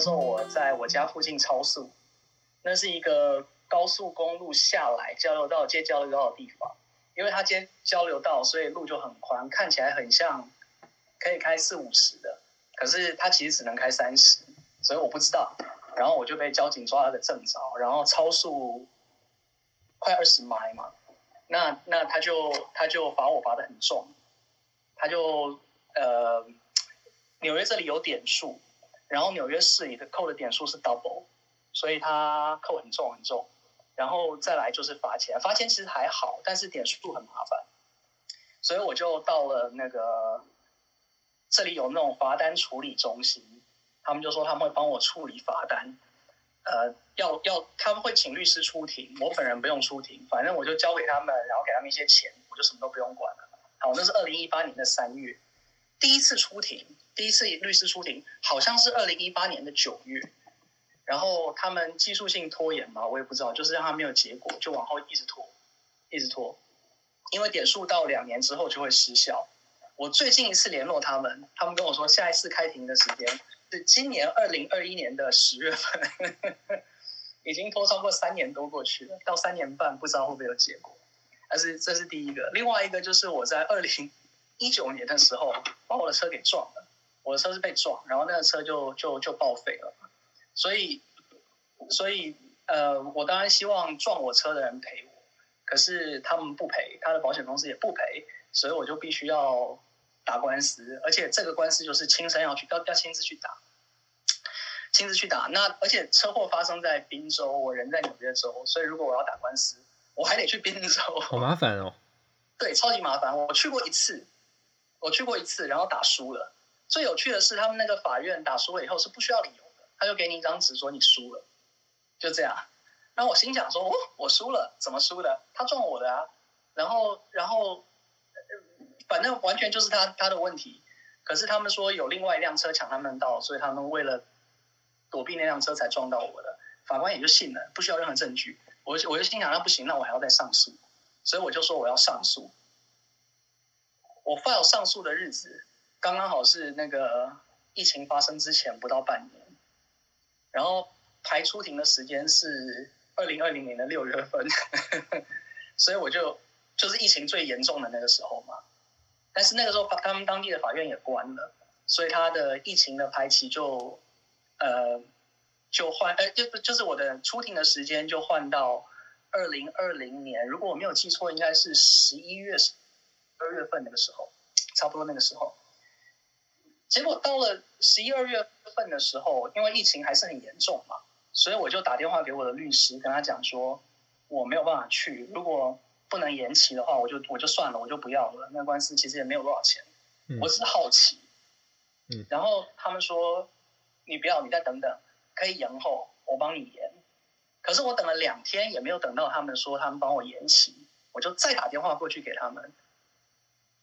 那时候我在我家附近超速，那是一个高速公路下来交流道接交流道的地方，因为它接交流道，所以路就很宽，看起来很像可以开四五十的，可是它其实只能开三十，所以我不知道，然后我就被交警抓了个正着，然后超速快二十迈嘛，那那他就他就罚我罚的很重，他就呃。纽约这里有点数，然后纽约市里的扣的点数是 double，所以它扣很重很重，然后再来就是罚钱，罚钱其实还好，但是点数很麻烦，所以我就到了那个这里有那种罚单处理中心，他们就说他们会帮我处理罚单，呃，要要他们会请律师出庭，我本人不用出庭，反正我就交给他们，然后给他们一些钱，我就什么都不用管了。好，那是二零一八年的三月，第一次出庭。第一次律师出庭好像是二零一八年的九月，然后他们技术性拖延嘛，我也不知道，就是让他没有结果，就往后一直拖，一直拖，因为点数到两年之后就会失效。我最近一次联络他们，他们跟我说下一次开庭的时间是今年二零二一年的十月份，已经拖超过三年多过去了，到三年半不知道会不会有结果。但是这是第一个，另外一个就是我在二零一九年的时候把我的车给撞了。我的车是被撞，然后那个车就就就报废了，所以所以呃，我当然希望撞我车的人赔我，可是他们不赔，他的保险公司也不赔，所以我就必须要打官司，而且这个官司就是亲身要去要要亲自去打，亲自去打。那而且车祸发生在宾州，我人在纽约州，所以如果我要打官司，我还得去宾州，好麻烦哦。对，超级麻烦。我去过一次，我去过一次，然后打输了。最有趣的是，他们那个法院打输了以后是不需要理由的，他就给你一张纸说你输了，就这样。然后我心想说，哦，我输了，怎么输的？他撞我的啊。然后，然后，反正完全就是他他的问题。可是他们说有另外一辆车抢他们道，所以他们为了躲避那辆车才撞到我的。法官也就信了，不需要任何证据。我我就心想，那不行，那我还要再上诉。所以我就说我要上诉。我 file 上诉的日子。刚刚好是那个疫情发生之前不到半年，然后排出庭的时间是二零二零年的六月份，所以我就就是疫情最严重的那个时候嘛。但是那个时候他们当地的法院也关了，所以他的疫情的排期就呃就换呃就就是我的出庭的时间就换到二零二零年，如果我没有记错，应该是十一月十二月份那个时候，差不多那个时候。结果到了十一二月份的时候，因为疫情还是很严重嘛，所以我就打电话给我的律师，跟他讲说我没有办法去，如果不能延期的话，我就我就算了，我就不要了。那官司其实也没有多少钱，我只是好奇。嗯，然后他们说你不要，你再等等，可以延后，我帮你延。可是我等了两天也没有等到他们说他们帮我延期，我就再打电话过去给他们，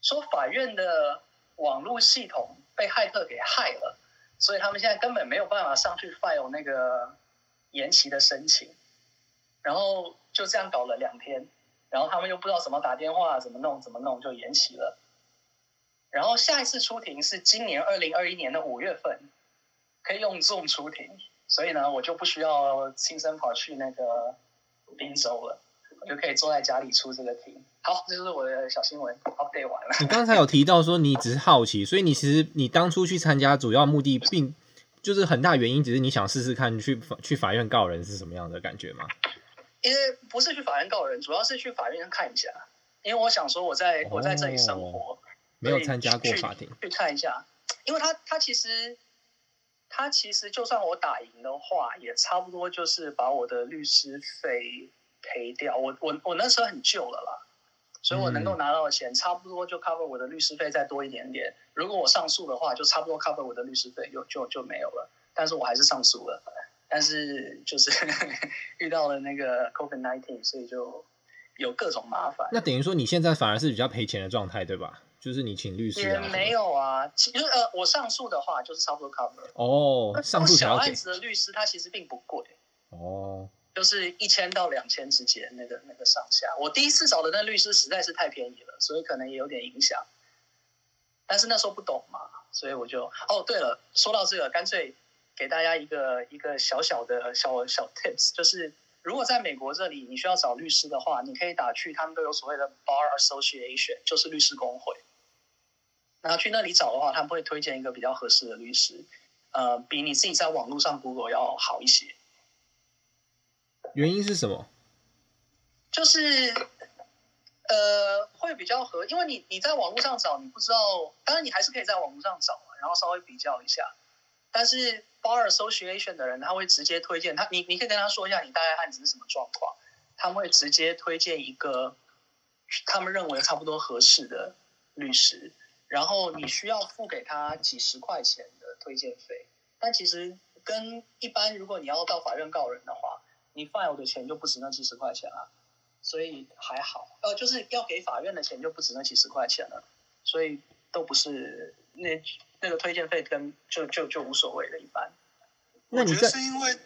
说法院的网络系统。被骇客给害了，所以他们现在根本没有办法上去 file 那个延期的申请，然后就这样搞了两天，然后他们又不知道怎么打电话，怎么弄，怎么弄就延期了。然后下一次出庭是今年二零二一年的五月份，可以用 Zoom 出庭，所以呢，我就不需要亲身跑去那个宾州了，就可以坐在家里出这个题。好，这就是我的小新闻，update 完了。你刚才有提到说你只是好奇，所以你其实你当初去参加主要目的并就是很大原因，只是你想试试看去法去法院告人是什么样的感觉吗？因为不是去法院告人，主要是去法院看一下，因为我想说我在我在这里生活，哦、没有参加过法庭去，去看一下，因为他他其实他其实就算我打赢的话，也差不多就是把我的律师费赔掉。我我我那时候很旧了啦。所以我能够拿到的钱，差不多就 cover 我的律师费再多一点点。如果我上诉的话，就差不多 cover 我的律师费，就就就没有了。但是我还是上诉了，但是就是 遇到了那个 COVID-19，所以就有各种麻烦。那等于说你现在反而是比较赔钱的状态，对吧？就是你请律师也没有啊，其实呃，我上诉的话就是差不多 cover。哦，上诉小案子的律师他其实并不贵。哦。就是一千到两千之间，那个那个上下。我第一次找的那律师实在是太便宜了，所以可能也有点影响。但是那时候不懂嘛，所以我就哦，对了，说到这个，干脆给大家一个一个小小的小小 tips，就是如果在美国这里你需要找律师的话，你可以打去他们都有所谓的 Bar Association，就是律师公会。然后去那里找的话，他们会推荐一个比较合适的律师，呃，比你自己在网络上 Google 要好一些。原因是什么？就是，呃，会比较合，因为你你在网络上找，你不知道，当然你还是可以在网络上找，然后稍微比较一下。但是 Bar Association 的人他会直接推荐他，你你可以跟他说一下你大概案子是什么状况，他们会直接推荐一个他们认为差不多合适的律师。然后你需要付给他几十块钱的推荐费，但其实跟一般如果你要到法院告人的话，你 file 的钱就不止那几十块钱了，所以还好。呃，就是要给法院的钱就不止那几十块钱了，所以都不是那那个推荐费跟就就就无所谓的一般。我觉得是因为，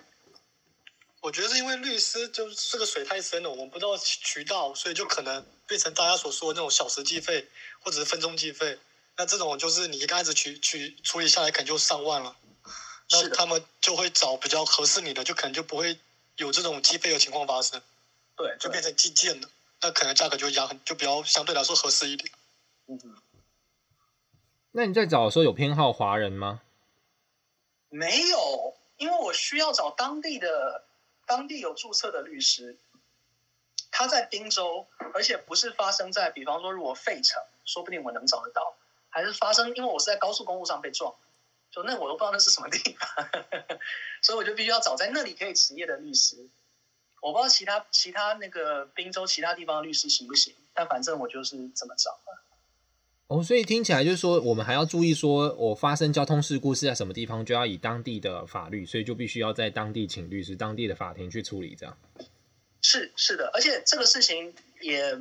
我觉得是因为律师就是这个水太深了，我们不知道渠道，所以就可能变成大家所说的那种小时计费或者是分钟计费。那这种就是你一个案子去去处理下来，可能就上万了。那他们就会找比较合适你的，就可能就不会有这种计费的情况发生。对，就变成计件了。那可能价格就压很，就比较相对来说合适一点。嗯哼。那你在找的时候有偏好华人吗？没有，因为我需要找当地的当地有注册的律师。他在宾州，而且不是发生在，比方说如果费城，说不定我能找得到。还是发生，因为我是在高速公路上被撞，就那我都不知道那是什么地方，所以我就必须要找在那里可以执业的律师。我不知道其他其他那个滨州其他地方的律师行不行，但反正我就是这么找的。哦，所以听起来就是说，我们还要注意，说我发生交通事故是在什么地方，就要以当地的法律，所以就必须要在当地请律师，当地的法庭去处理这样。是是的，而且这个事情。也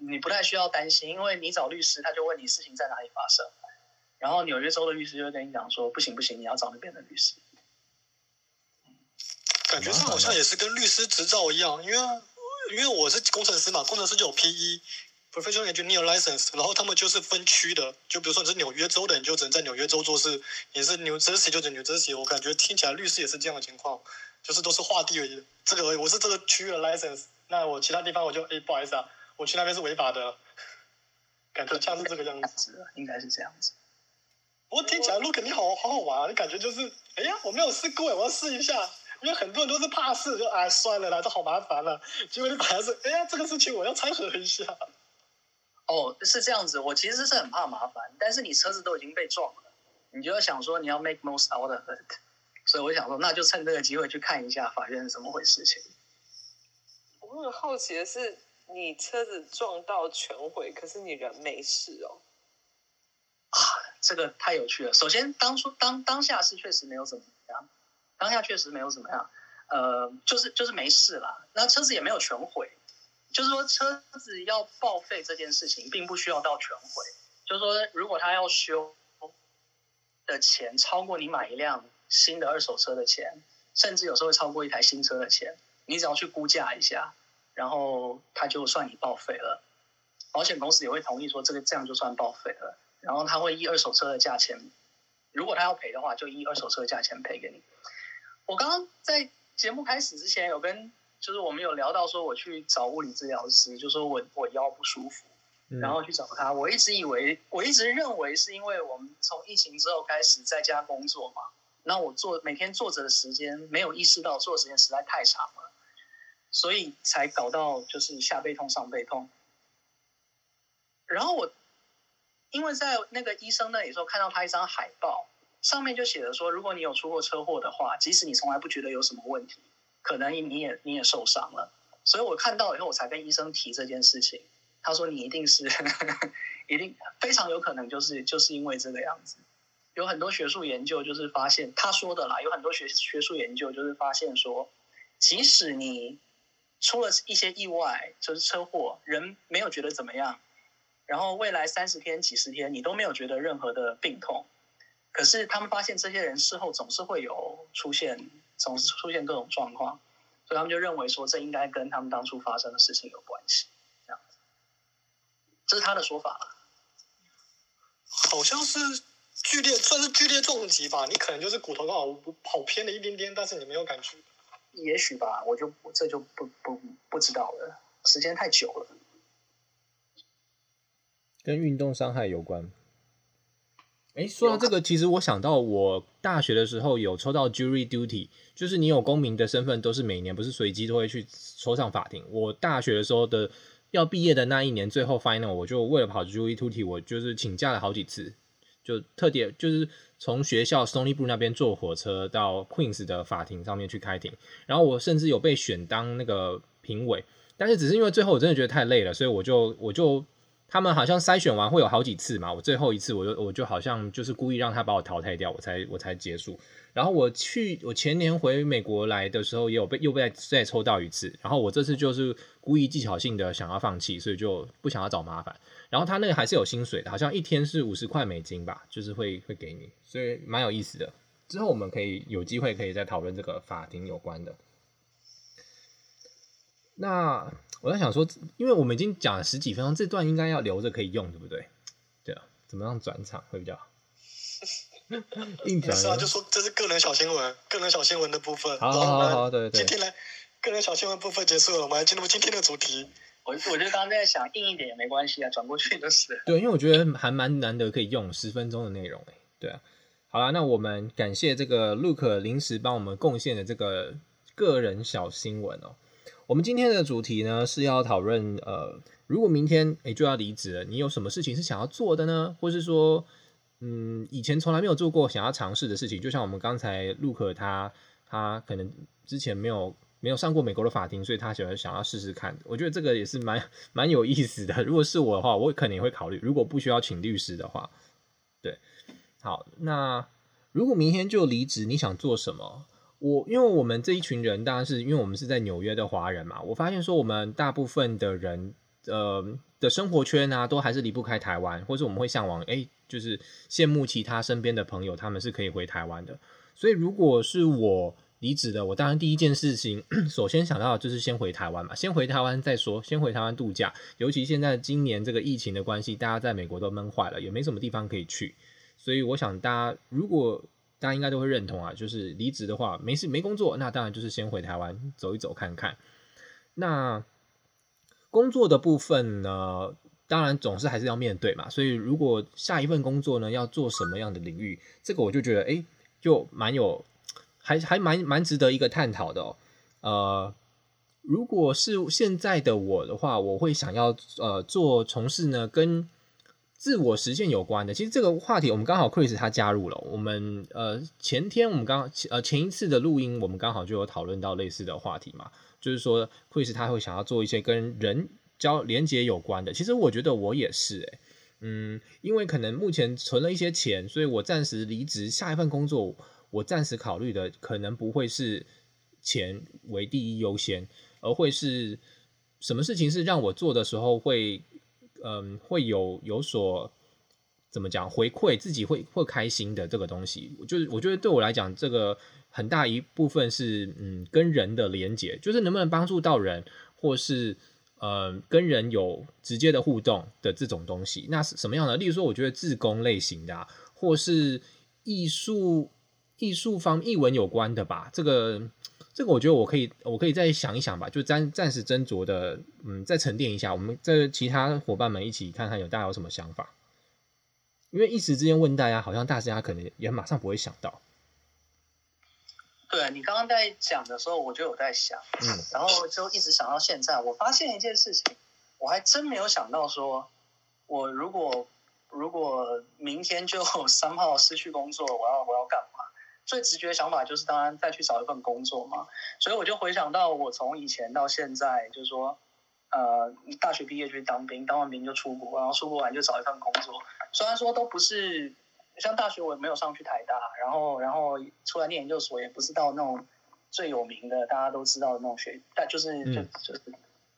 你不太需要担心，因为你找律师，他就问你事情在哪里发生，然后纽约州的律师就会跟你讲说，不行不行，你要找那边的律师。感觉上好像也是跟律师执照一样，因为因为我是工程师嘛，工程师就有 PE（Professional Engineer License），然后他们就是分区的，就比如说你是纽约州的，你就只能在纽约州做事；你是 New Jersey 就在 New Jersey。我感觉听起来律师也是这样的情况，就是都是划地而已。这个我是这个区域的 license。那我其他地方我就哎，不好意思啊，我去那边是违法的，感觉像是这个样子，应该是这样子。我听起来，Luke 你好好好玩啊，你感觉就是，哎呀，我没有试过哎，我要试一下，因为很多人都是怕事，就哎算了啦，这好麻烦了。结果你反而是，哎呀，这个事情我要掺和一下。哦，是这样子，我其实是很怕麻烦，但是你车子都已经被撞了，你就要想说你要 make most out of it，所以我想说，那就趁这个机会去看一下法院是怎么回事情。我很好奇的是，你车子撞到全毁，可是你人没事哦。啊，这个太有趣了。首先，当初当当下是确实没有怎么样，当下确实没有怎么样，呃，就是就是没事啦。那车子也没有全毁，就是说车子要报废这件事情，并不需要到全毁。就是说，如果他要修的钱超过你买一辆新的二手车的钱，甚至有时候会超过一台新车的钱，你只要去估价一下。然后他就算你报废了，保险公司也会同意说这个这样就算报废了。然后他会依二手车的价钱，如果他要赔的话，就依二手车的价钱赔给你。我刚刚在节目开始之前有跟，就是我们有聊到说我去找物理治疗师，就说我我腰不舒服，然后去找他。我一直以为，我一直认为是因为我们从疫情之后开始在家工作嘛，那我坐每天坐着的时间没有意识到坐的时间实在太长了。所以才搞到就是下背痛、上背痛，然后我因为在那个医生那里时候看到他一张海报，上面就写着说，如果你有出过车祸的话，即使你从来不觉得有什么问题，可能你也你也受伤了。所以我看到以后，我才跟医生提这件事情。他说你一定是 一定非常有可能就是就是因为这个样子。有很多学术研究就是发现他说的啦，有很多学学术研究就是发现说，即使你出了一些意外，就是车祸，人没有觉得怎么样，然后未来三十天、几十天，你都没有觉得任何的病痛，可是他们发现这些人事后总是会有出现，总是出现各种状况，所以他们就认为说，这应该跟他们当初发生的事情有关系，这样子，这是他的说法。好像是剧烈算是剧烈重击吧，你可能就是骨头刚好跑偏了一点点，但是你没有感觉。也许吧，我就我这就不不不知道了，时间太久了。跟运动伤害有关。哎，说到这个，其实我想到我大学的时候有抽到 jury duty，就是你有公民的身份，都是每年不是随机都会去抽上法庭。我大学的时候的要毕业的那一年，最后 final，我就为了跑 jury duty，我就是请假了好几次。就特点就是从学校 Stony Brook 那边坐火车到 Queens 的法庭上面去开庭，然后我甚至有被选当那个评委，但是只是因为最后我真的觉得太累了，所以我就我就。他们好像筛选完会有好几次嘛，我最后一次我就我就好像就是故意让他把我淘汰掉，我才我才结束。然后我去我前年回美国来的时候也有被又被再，抽到一次，然后我这次就是故意技巧性的想要放弃，所以就不想要找麻烦。然后他那个还是有薪水的，好像一天是五十块美金吧，就是会会给你，所以蛮有意思的。之后我们可以有机会可以再讨论这个法庭有关的。那。我在想说，因为我们已经讲了十几分钟，这段应该要留着可以用，对不对？对啊，怎么样转场会比较好？硬转是啊，就说这是个人小新闻，个人小新闻的部分。好好好，好，对对。今天来个人小新闻部分结束了，我们来进入今天的主题。我我就刚刚在想，硬一点也没关系啊，转过去就是。对，因为我觉得还蛮难得可以用十分钟的内容诶。对啊，好啦，那我们感谢这个 Luke 临时帮我们贡献的这个个人小新闻哦。我们今天的主题呢，是要讨论，呃，如果明天诶就要离职了，你有什么事情是想要做的呢？或是说，嗯，以前从来没有做过想要尝试的事情，就像我们刚才 Luke 他他可能之前没有没有上过美国的法庭，所以他想要想要试试看。我觉得这个也是蛮蛮有意思的。如果是我的话，我可能也会考虑。如果不需要请律师的话，对，好，那如果明天就离职，你想做什么？我因为我们这一群人，当然是因为我们是在纽约的华人嘛。我发现说，我们大部分的人，呃，的生活圈啊，都还是离不开台湾，或是我们会向往，哎，就是羡慕其他身边的朋友，他们是可以回台湾的。所以，如果是我离职的，我当然第一件事情，首先想到就是先回台湾嘛，先回台湾再说，先回台湾度假。尤其现在今年这个疫情的关系，大家在美国都闷坏了，也没什么地方可以去。所以，我想大家如果大家应该都会认同啊，就是离职的话，没事没工作，那当然就是先回台湾走一走看看。那工作的部分呢，当然总是还是要面对嘛。所以如果下一份工作呢，要做什么样的领域，这个我就觉得，哎，就蛮有，还还蛮蛮值得一个探讨的哦。呃，如果是现在的我的话，我会想要呃做从事呢跟。自我实现有关的，其实这个话题我们刚好 Chris 他加入了。我们呃前天我们刚呃前一次的录音，我们刚好就有讨论到类似的话题嘛，就是说 Chris 他会想要做一些跟人交连接有关的。其实我觉得我也是诶，嗯，因为可能目前存了一些钱，所以我暂时离职，下一份工作我暂时考虑的可能不会是钱为第一优先，而会是什么事情是让我做的时候会。嗯，会有有所怎么讲回馈，自己会会开心的这个东西，就是我觉得对我来讲，这个很大一部分是嗯跟人的连接，就是能不能帮助到人，或是呃跟人有直接的互动的这种东西。那是什么样的？例如说，我觉得自工类型的啊，或是艺术艺术方艺文有关的吧，这个。这个我觉得我可以，我可以再想一想吧，就暂暂时斟酌的，嗯，再沉淀一下。我们这其他伙伴们一起看看有大家有什么想法，因为一时之间问大家，好像大家可能也马上不会想到。对，你刚刚在讲的时候，我就有在想，嗯，然后就一直想到现在。我发现一件事情，我还真没有想到说，我如果如果明天就 三号失去工作，我要我要干嘛？最直觉的想法就是，当然再去找一份工作嘛。所以我就回想到，我从以前到现在，就是说，呃，大学毕业就去当兵，当完兵就出国，然后出国完就找一份工作。虽然说都不是，像大学我也没有上去台大，然后然后出来念研究所也不是到那种最有名的大家都知道的那种学，但就是就就是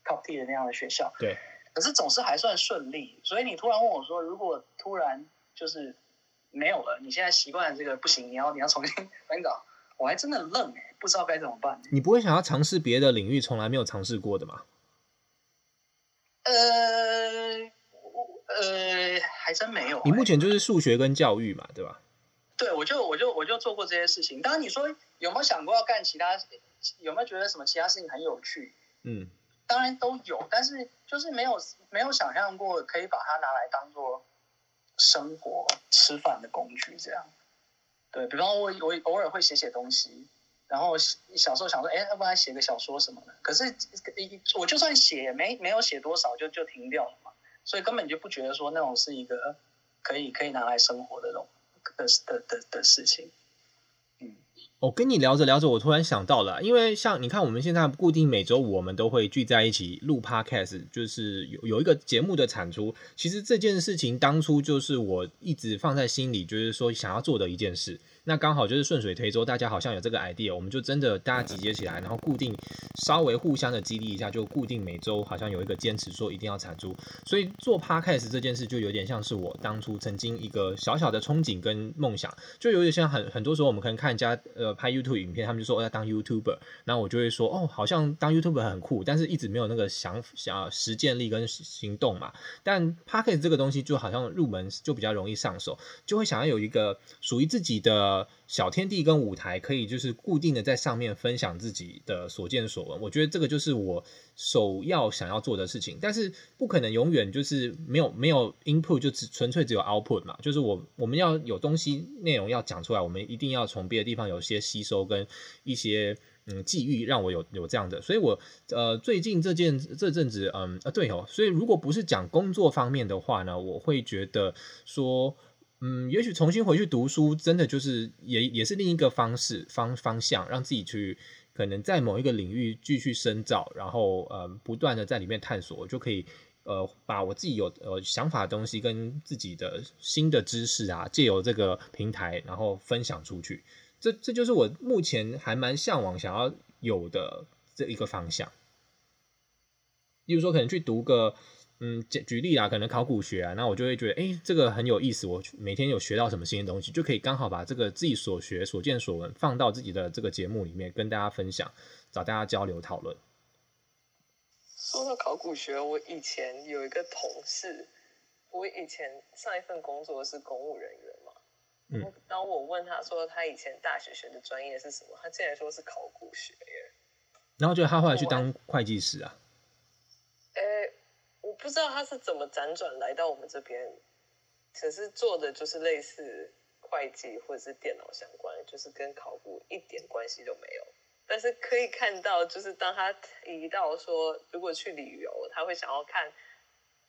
top tier 的那样的学校。对。可是总是还算顺利。所以你突然问我说，如果突然就是。没有了，你现在习惯了这个不行，你要你要重新翻搞，我还真的愣哎，不知道该怎么办。你不会想要尝试别的领域，从来没有尝试过的吗？呃，呃，还真没有、欸。你目前就是数学跟教育嘛，对吧？对，我就我就我就做过这些事情。当然，你说有没有想过要干其他？有没有觉得什么其他事情很有趣？嗯，当然都有，但是就是没有没有想象过可以把它拿来当做生活吃饭的工具这样。对，比方我我偶尔会写写东西，然后小时候想说，哎，要不然写个小说什么的。可是我就算写，没没有写多少就就停掉了嘛，所以根本就不觉得说那种是一个可以可以拿来生活的那种的的的的事情。我、跟你聊着聊着，我突然想到了，因为像你看，我们现在固定每周五我们都会聚在一起录 Podcast，就是有有一个节目的产出。其实这件事情当初就是我一直放在心里，就是说想要做的一件事。那刚好就是顺水推舟，大家好像有这个 idea，我们就真的大家集结起来，然后固定稍微互相的激励一下，就固定每周好像有一个坚持，说一定要产出。所以做 podcast 这件事就有点像是我当初曾经一个小小的憧憬跟梦想，就有点像很很多时候我们可能看人家呃拍 YouTube 影片，他们就说我要当 YouTuber，然后我就会说哦，好像当 YouTuber 很酷，但是一直没有那个想想实践力跟行动嘛。但 podcast 这个东西就好像入门就比较容易上手，就会想要有一个属于自己的。小天地跟舞台可以就是固定的在上面分享自己的所见所闻，我觉得这个就是我首要想要做的事情。但是不可能永远就是没有没有 input 就只纯粹只有 output 嘛，就是我我们要有东西内容要讲出来，我们一定要从别的地方有些吸收跟一些嗯际遇，让我有有这样的。所以我呃最近这件这阵子嗯啊对哦，所以如果不是讲工作方面的话呢，我会觉得说。嗯，也许重新回去读书，真的就是也也是另一个方式方方向，让自己去可能在某一个领域继续深造，然后呃不断的在里面探索，就可以呃把我自己有呃想法的东西跟自己的新的知识啊，借由这个平台然后分享出去。这这就是我目前还蛮向往想要有的这一个方向。例如说，可能去读个。嗯，举举例啊，可能考古学啊，那我就会觉得，哎，这个很有意思。我每天有学到什么新的东西，就可以刚好把这个自己所学、所见所闻放到自己的这个节目里面，跟大家分享，找大家交流讨论。说到考古学，我以前有一个同事，我以前上一份工作是公务人员嘛，嗯，然后我问他说他以前大学学的专业是什么，他竟然说是考古学耶。然后就他后来去当会计师啊。不知道他是怎么辗转来到我们这边，只是做的就是类似会计或者是电脑相关，就是跟考古一点关系都没有。但是可以看到，就是当他提到说如果去旅游，他会想要看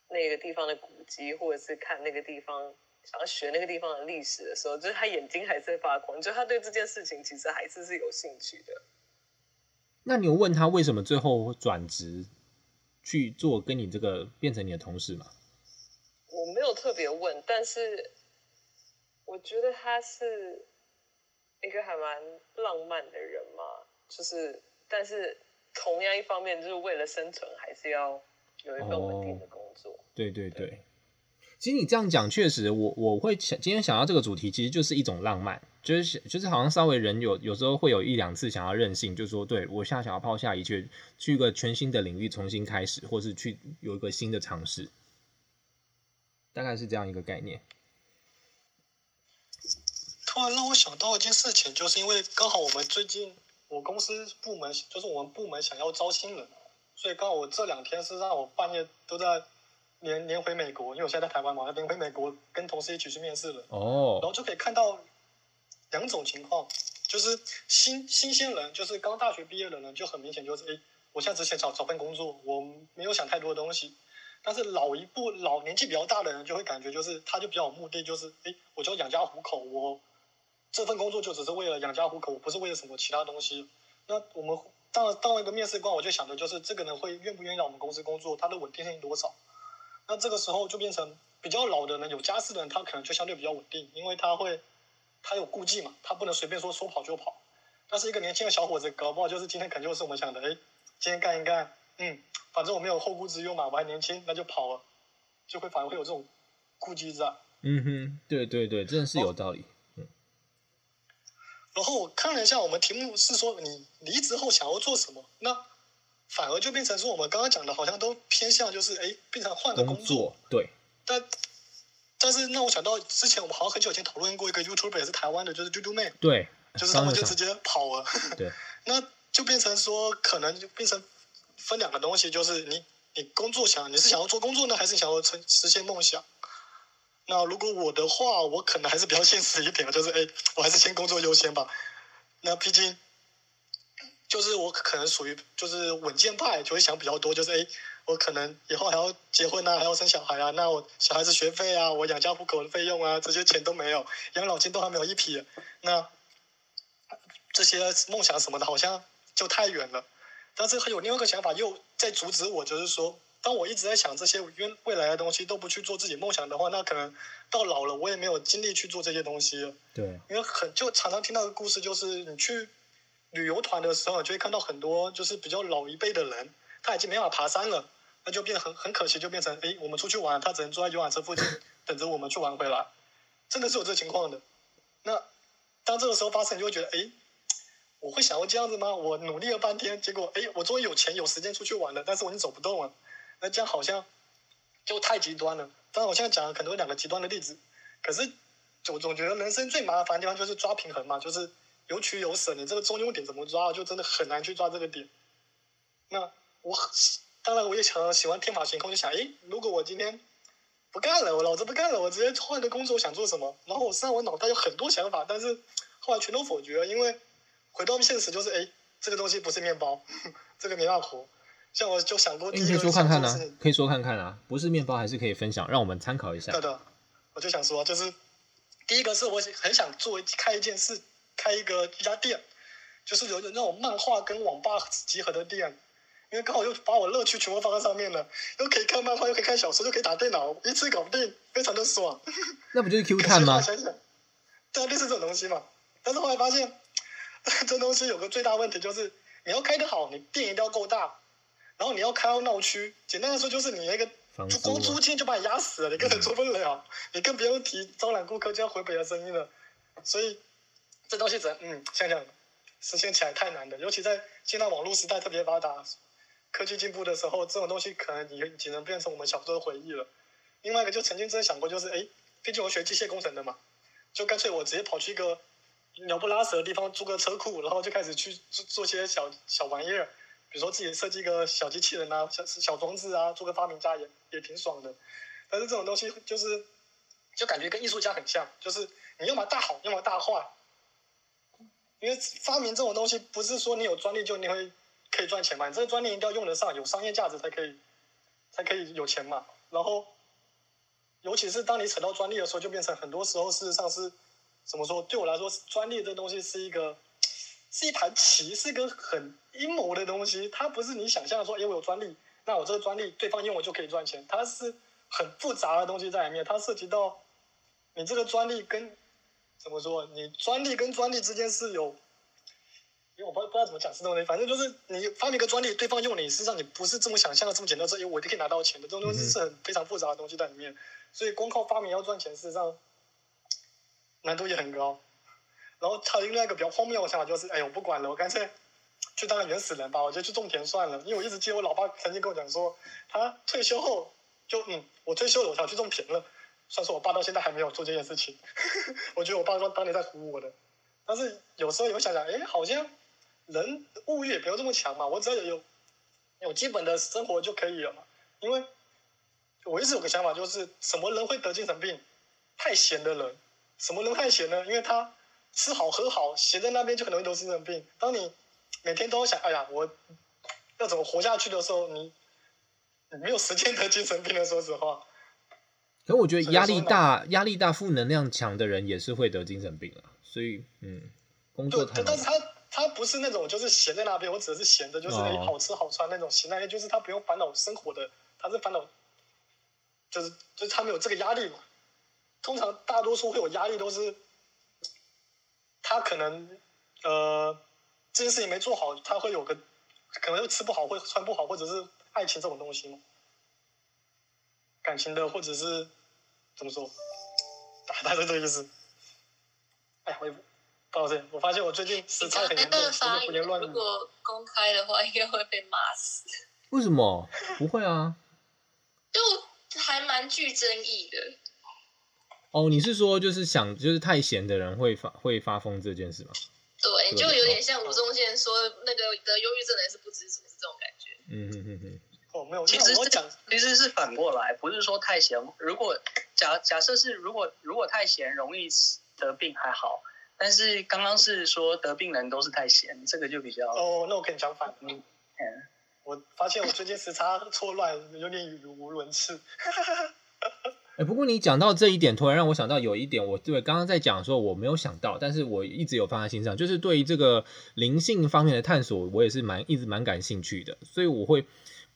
那个地方的古迹，或者是看那个地方想要学那个地方的历史的时候，就是他眼睛还是在发光，就他对这件事情其实还是是有兴趣的。那你有问他为什么最后转职？去做跟你这个变成你的同事吗？我没有特别问，但是我觉得他是一个还蛮浪漫的人嘛。就是，但是同样一方面，就是为了生存，还是要有一份稳定的工作。哦，对对对。对其实你这样讲，确实我，我我会想今天想到这个主题，其实就是一种浪漫，就是就是好像稍微人有有时候会有一两次想要任性，就是说，对我现在想要抛下一切，去一个全新的领域重新开始，或是去有一个新的尝试，大概是这样一个概念。突然让我想到一件事情，就是因为刚好我们最近我公司部门就是我们部门想要招新人，所以刚好我这两天是让我半夜都在。连连回美国，因为我现在在台湾嘛，连回美国跟同事一起去面试了。哦，然后就可以看到两种情况，就是新新鲜人，就是刚大学毕业的人，就很明显就是，哎，我现在只想找找份工作，我没有想太多的东西。但是老一辈老年纪比较大的人，就会感觉就是，他就比较有目的，就是，哎，我就要养家糊口，我这份工作就只是为了养家糊口，我不是为了什么其他东西。那我们当当一个面试官，我就想的就是，这个人会愿不愿意让我们公司工作，他的稳定性多少？那这个时候就变成比较老的人，有家室的人，他可能就相对比较稳定，因为他会，他有顾忌嘛，他不能随便说说跑就跑。但是一个年轻的小伙子，搞不好就是今天可能就是我们想的，哎，今天干一干，嗯，反正我没有后顾之忧嘛，我还年轻，那就跑了，就会反而会有这种顾忌在。嗯哼，对对对，真的是有道理。嗯。然后我看了一下，我们题目是说你离职后想要做什么？那。反而就变成说，我们刚刚讲的，好像都偏向就是，哎，变成换个工作，对，但但是让我想到之前我们好像很久以前讨论过一个 YouTuber 也是台湾的，就是嘟嘟妹，对，就是他们就直接跑了。对，那就变成说可能就变成分两个东西，就是你你工作想你是想要做工作呢，还是想要成实现梦想？那如果我的话，我可能还是比较 现实一点，就是哎，我还是先工作优先吧。那毕竟就是我可能属于就是稳健派，就会想比较多，就是哎。我可能以后还要结婚啊，还要生小孩啊，那我小孩子学费啊，我养家糊口的费用啊，这些钱都没有，养老金都还没有一批，那这些梦想什么的，好像就太远了。但是还有另外一个想法，又在阻止我，就是说，当我一直在想这些未未来的东西都不去做自己梦想的话，那可能到老了我也没有精力去做这些东西。对，因为很就常常听到的故事，就是你去旅游团的时候，就会看到很多就是比较老一辈的人，他已经没法爬山了。那就变很很可惜，就变成哎，我们出去玩，他只能坐在游览车附近等着我们去玩回来，真的是有这情况的。那当这个时候发生，你就会觉得哎，我会想要这样子吗？我努力了半天，结果哎，我终于有钱有时间出去玩了，但是我已经走不动了。那这样好像就太极端了。当然，我现在讲的可能有两个极端的例子，可是我总觉得人生最麻烦的地方就是抓平衡嘛，就是有取有舍。你这个中庸点怎么抓，就真的很难去抓这个点。那我很。当然，我也常常喜欢天马行空，就想，诶，如果我今天不干了，我老子不干了，我直接换个工作，我想做什么？然后我实际上我脑袋有很多想法，但是后来全都否决了，因为回到现实就是，诶，这个东西不是面包，这个没办法活。像我就想过第一个，你可以说看看啊，可以说看看啊，不是面包还是可以分享，让我们参考一下。对的，我就想说，就是第一个是我很想做开一件事，开一个一家店，就是有那种漫画跟网吧集合的店。因为刚好又把我乐趣全部放在上面了，又可以看漫画，又可以看小说，又可以打电脑，一次搞不定，非常的爽。那不就 是 Q 探吗？想想，对啊，类似这种东西嘛。但是后来发现，这东西有个最大问题，就是你要开得好，你店一定要够大，然后你要开到闹区。简单来说，就是你那个租光租金就把你压死了，你根本做不了，嗯、你更不用提招揽顾客就要回本的生意了。所以这东西只能嗯，想想实现起来太难的，尤其在现在网络时代特别发达。科技进步的时候，这种东西可能也只能变成我们小时候的回忆了。另外一个，就曾经真的想过，就是哎，毕竟我学机械工程的嘛，就干脆我直接跑去一个鸟不拉屎的地方租个车库，然后就开始去做做些小小玩意儿，比如说自己设计一个小机器人啊，小小装置啊，做个发明家也也挺爽的。但是这种东西就是，就感觉跟艺术家很像，就是你要么大好，要么大坏。因为发明这种东西，不是说你有专利就你会。可以赚钱嘛？你这个专利一定要用得上，有商业价值才可以，才可以有钱嘛。然后，尤其是当你扯到专利的时候，就变成很多时候事实上是怎么说？对我来说，专利这东西是一个，是一盘棋，是一个很阴谋的东西。它不是你想象说，哎，我有专利，那我这个专利对方用我就可以赚钱。它是很复杂的东西在里面，它涉及到你这个专利跟怎么说？你专利跟专利之间是有。因为我不不知道怎么讲这东西，反正就是你发明一个专利，对方用你，实际上你不是这么想象的这么简单，说哎，我就可以拿到钱的，这种东西是很非常复杂的东西在里面。所以光靠发明要赚钱，事实上难度也很高。然后还有另外一个比较荒谬的想法，就是哎，我不管了，我干脆去当个原始人吧，我就去种田算了。因为我一直记得我老爸曾经跟我讲说，他退休后就嗯，我退休了，我想去种田了。算是我爸到现在还没有做这件事情，我觉得我爸说当年在唬我的。但是有时候有想想，哎，好像。人物欲也不要这么强嘛，我只要有有基本的生活就可以了嘛。因为我一直有个想法，就是什么人会得精神病？太闲的人。什么人太闲呢？因为他吃好喝好，闲在那边就很容易得精神病。当你每天都想，哎呀，我要怎么活下去的时候，你你没有时间得精神病的。说实话。可我觉得压力大、压力大、负能量强的人也是会得精神病啊。所以，嗯，工作太但是他。他不是那种就是闲在那边，我指的是闲着，就是好吃好穿那种闲在那边，就是他不用烦恼生活的，他是烦恼，就是就是他没有这个压力嘛。通常大多数会有压力都是，他可能呃这件事情没做好，他会有个可能会吃不好，会穿不好，或者是爱情这种东西嘛，感情的或者是怎么说，大概是这个意思。哎呀，我也不。不好意思，我发现我最近时差很严重，胡言乱语。如果公开的话，应该会被骂死。为什么？不会啊。就还蛮具争议的。哦，你是说就是想就是太闲的人会发会发疯这件事吗？对，就有点像吴宗宪说那个得忧郁症的人是不知足，是这种感觉。嗯哼哼哼。哦，没有，其实我讲其实是反过来，不是说太闲。如果假假设是如果如果太闲容易得病还好，但是刚刚是说得病人都是太闲，这个就比较哦，那我跟你讲反，嗯嗯，我发现我最近时差错乱，有点语无伦次。哎、欸，不过你讲到这一点，突然让我想到有一点，我对刚刚在讲的时候我没有想到，但是我一直有放在心上，就是对于这个灵性方面的探索，我也是蛮一直蛮感兴趣的，所以我会，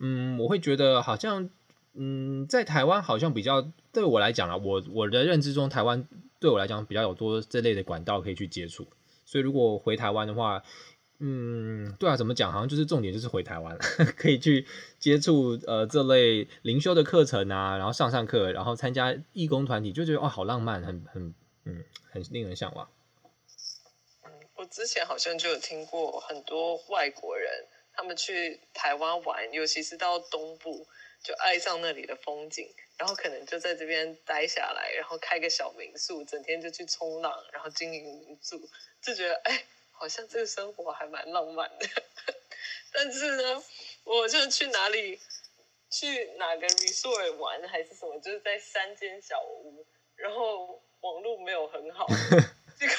嗯，我会觉得好像，嗯，在台湾好像比较对我来讲啊，我我的认知中，台湾对我来讲比较有多这类的管道可以去接触，所以如果回台湾的话。嗯，对啊，怎么讲？好像就是重点就是回台湾，可以去接触呃这类灵修的课程啊，然后上上课，然后参加义工团体，就觉得哇，好浪漫，很很嗯，很令人向往。我之前好像就有听过很多外国人，他们去台湾玩，尤其是到东部，就爱上那里的风景，然后可能就在这边待下来，然后开个小民宿，整天就去冲浪，然后经营民宿，就觉得哎。好像这个生活还蛮浪漫的，但是呢，我就去哪里，去哪个 resort 玩还是什么，就是在山间小屋，然后网络没有很好，结果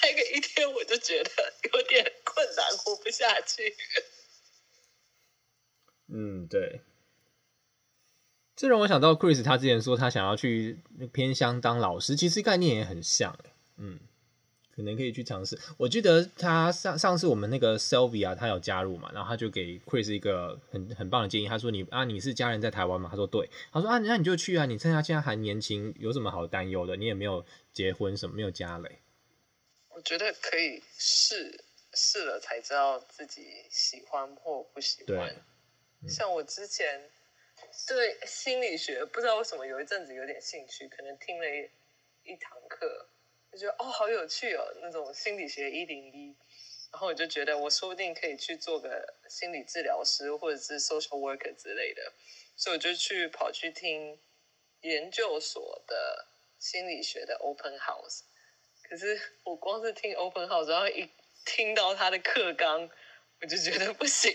待个一天我就觉得有点困难，活不下去。嗯，对。这让我想到 Chris，他之前说他想要去偏乡当老师，其实概念也很像，嗯。可能可以去尝试。我记得他上上次我们那个 Sylvia 他有加入嘛，然后他就给 Chris 一个很很棒的建议。他说你：“啊，你是家人在台湾吗？”他说：“对。”他说：“啊，那你就去啊，你趁他现在还年轻，有什么好担忧的？你也没有结婚，什么没有家累。”我觉得可以试试了才知道自己喜欢或不喜欢。嗯、像我之前对心理学不知道为什么有一阵子有点兴趣，可能听了一一堂课。就觉得哦，好有趣哦，那种心理学一零一，然后我就觉得我说不定可以去做个心理治疗师或者是 social worker 之类的，所以我就去跑去听研究所的心理学的 open house。可是我光是听 open house，然后一听到他的课纲，我就觉得不行，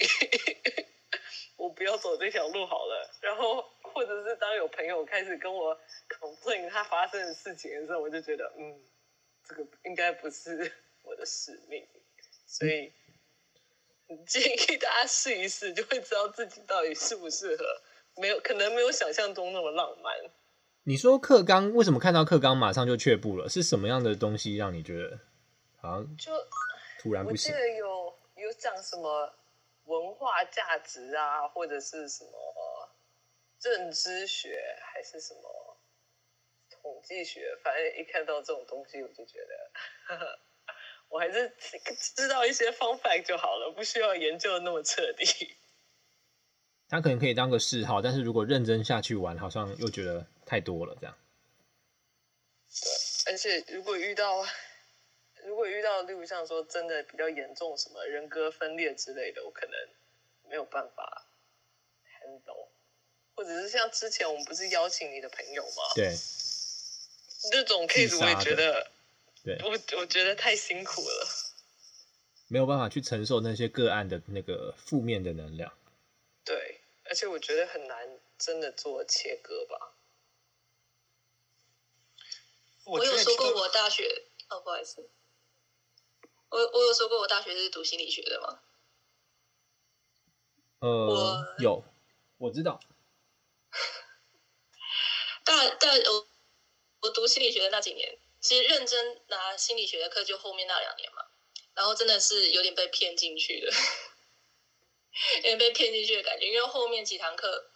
我不要走这条路好了。然后或者是当有朋友开始跟我 complain 他发生的事情的时候，我就觉得嗯。这个应该不是我的使命，所以建议大家试一试，就会知道自己到底适不适合。没有可能没有想象中那么浪漫。你说课纲为什么看到课纲马上就却步了？是什么样的东西让你觉得好像就突然不行？我记得有有讲什么文化价值啊，或者是什么认知学，还是什么？统计学，反正一看到这种东西，我就觉得，呵呵，我还是知道一些 fun fact 就好了，不需要研究的那么彻底。他可能可以当个嗜好，但是如果认真下去玩，好像又觉得太多了，这样。对，而且如果遇到，如果遇到，例如像说真的比较严重，什么人格分裂之类的，我可能没有办法 handle。或者是像之前我们不是邀请你的朋友吗？对。这种 case 我也觉得，对，我我觉得太辛苦了，没有办法去承受那些个案的那个负面的能量。对，而且我觉得很难真的做切割吧。我有说过我大学，哦，不好意思，我我有说过我大学是读心理学的吗？呃，我有，我知道。大大我。我读心理学的那几年，其实认真拿心理学的课就后面那两年嘛，然后真的是有点被骗进去的，有点被骗进去的感觉。因为后面几堂课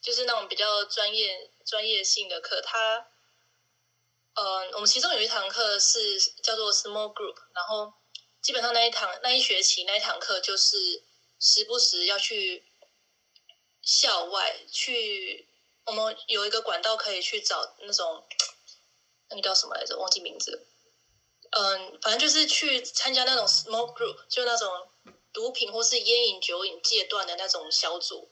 就是那种比较专业、专业性的课，它，呃，我们其中有一堂课是叫做 small group，然后基本上那一堂那一学期那一堂课就是时不时要去校外去，我们有一个管道可以去找那种。那个叫什么来着？忘记名字。嗯，反正就是去参加那种 small group，就那种毒品或是烟瘾酒瘾戒断的那种小组。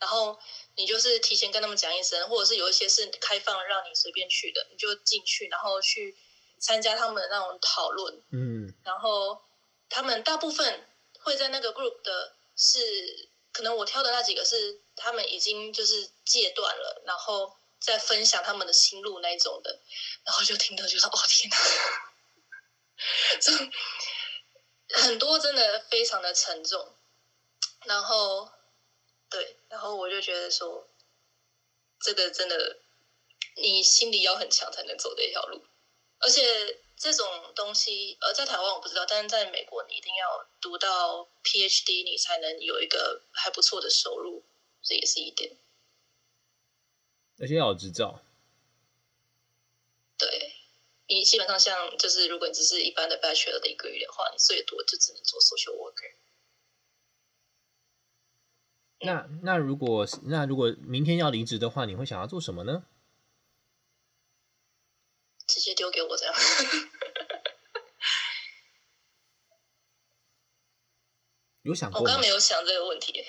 然后你就是提前跟他们讲一声，或者是有一些是开放让你随便去的，你就进去，然后去参加他们的那种讨论。嗯，然后他们大部分会在那个 group 的是，可能我挑的那几个是他们已经就是戒断了，然后在分享他们的心路那一种的，然后就听到就说 哦天哪，这很多真的非常的沉重，然后对，然后我就觉得说，这个真的你心里要很强才能走这条路，而且这种东西呃在台湾我不知道，但是在美国你一定要读到 PhD 你才能有一个还不错的收入，这也是一点，而且要有执照，对。你基本上像就是，如果你只是一般的 bachelor degree 的话，你最多就只能做 social worker。那那如果那如果明天要离职的话，你会想要做什么呢？直接丢给我这样。有想过？我刚刚没有想这个问题，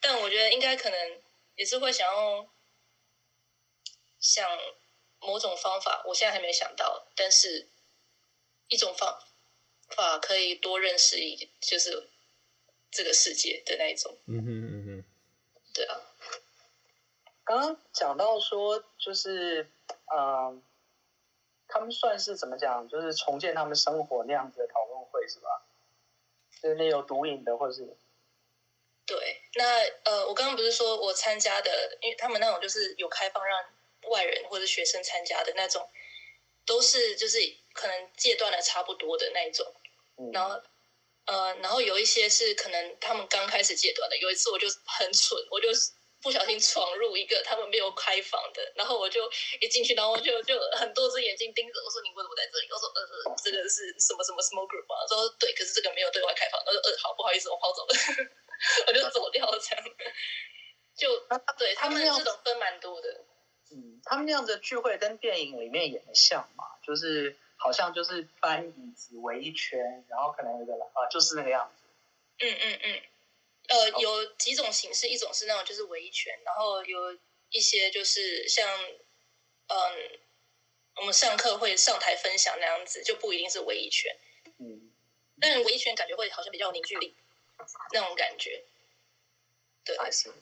但我觉得应该可能也是会想要想。某种方法，我现在还没想到，但是一种方法可以多认识一，就是这个世界的那一种。嗯哼嗯哼，对啊。刚刚讲到说，就是呃，他们算是怎么讲，就是重建他们生活那样子的讨论会是吧？就是那有毒瘾的，或者是？对，那呃，我刚刚不是说我参加的，因为他们那种就是有开放让。外人或者学生参加的那种，都是就是可能戒断的差不多的那一种，嗯、然后呃，然后有一些是可能他们刚开始戒断的。有一次我就很蠢，我就不小心闯入一个他们没有开房的，然后我就一进去，然后就就很多只眼睛盯着我说：“你为什么在这里？”我说：“呃，这个是什么什么 small group 吗？”他说：“对，可是这个没有对外开放。”他说：“呃，好，不好意思，我跑走了。” 我就走掉了，这样。就对他们这种分蛮多的。嗯，他们那样的聚会跟电影里面也很像嘛，就是好像就是搬椅子围一圈，然后可能有个啊，就是那个样子。嗯嗯嗯，呃，有几种形式，一种是那种就是围一圈，然后有一些就是像嗯，我们上课会上台分享那样子，就不一定是围一圈。嗯，但围一圈感觉会好像比较有凝聚力，那种感觉。对。还是。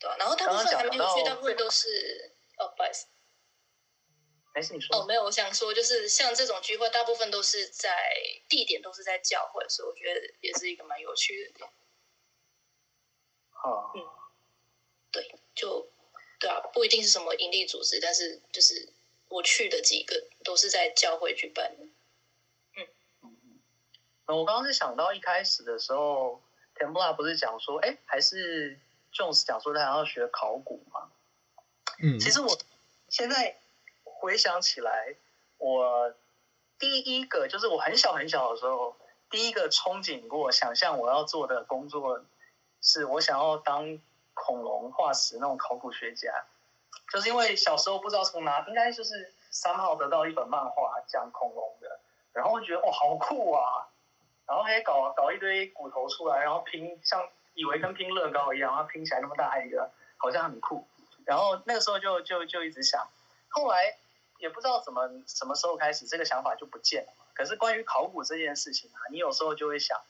对、啊，然后大部分还没有去，大部分都是哦，不好意思，没事你说。哦，没有，我想说，就是像这种聚会，大部分都是在地点都是在教会，所以我觉得也是一个蛮有趣的点。好，嗯，对，就对啊，不一定是什么营利组织，但是就是我去的几个都是在教会举办的。嗯嗯，那我刚刚是想到一开始的时候，田布拉不是讲说，哎，还是。Jones 讲说他想要学考古嘛，嗯，其实我现在回想起来，我第一个就是我很小很小的时候，第一个憧憬过、想象我要做的工作，是我想要当恐龙化石那种考古学家，就是因为小时候不知道从哪，应该就是三号得到一本漫画讲恐龙的，然后我觉得哇好酷啊，然后可以搞搞一堆骨头出来，然后拼像。以为跟拼乐高一样，然后拼起来那么大一个，好像很酷。然后那个时候就就就一直想，后来也不知道怎么什么时候开始，这个想法就不见了。可是关于考古这件事情啊，你有时候就会想，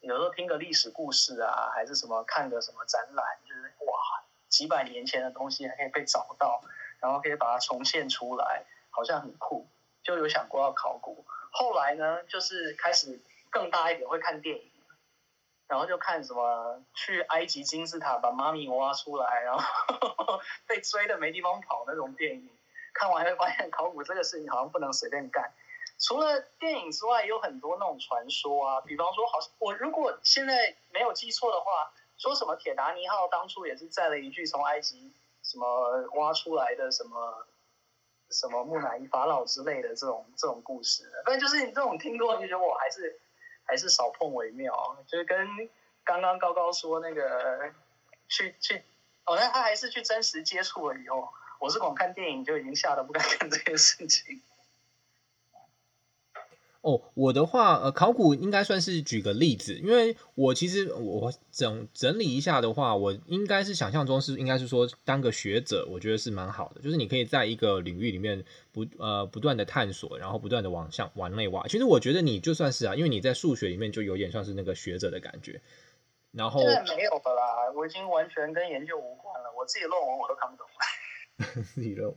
有时候听个历史故事啊，还是什么看个什么展览，就是哇，几百年前的东西还可以被找到，然后可以把它重现出来，好像很酷，就有想过要考古。后来呢，就是开始更大一点，会看电影。然后就看什么去埃及金字塔把妈咪挖出来，然后 被追的没地方跑那种电影，看完会发现考古这个事情好像不能随便干。除了电影之外，有很多那种传说啊，比方说，好像我如果现在没有记错的话，说什么铁达尼号当初也是载了一具从埃及什么挖出来的什么什么木乃伊法老之类的这种这种故事。但就是你这种听多，你觉得我还是。还是少碰为妙，就是跟刚刚高高说那个去去，哦，那他还是去真实接触了以后，我是光看电影 就已经吓得不敢干这件事情。哦，我的话，呃，考古应该算是举个例子，因为我其实我整整理一下的话，我应该是想象中是应该是说当个学者，我觉得是蛮好的，就是你可以在一个领域里面不呃不断的探索，然后不断的往向往内挖。其实我觉得你就算是啊，因为你在数学里面就有点像是那个学者的感觉。然后现在没有了啦，我已经完全跟研究无关了，我自己论文我都看不懂了。理论。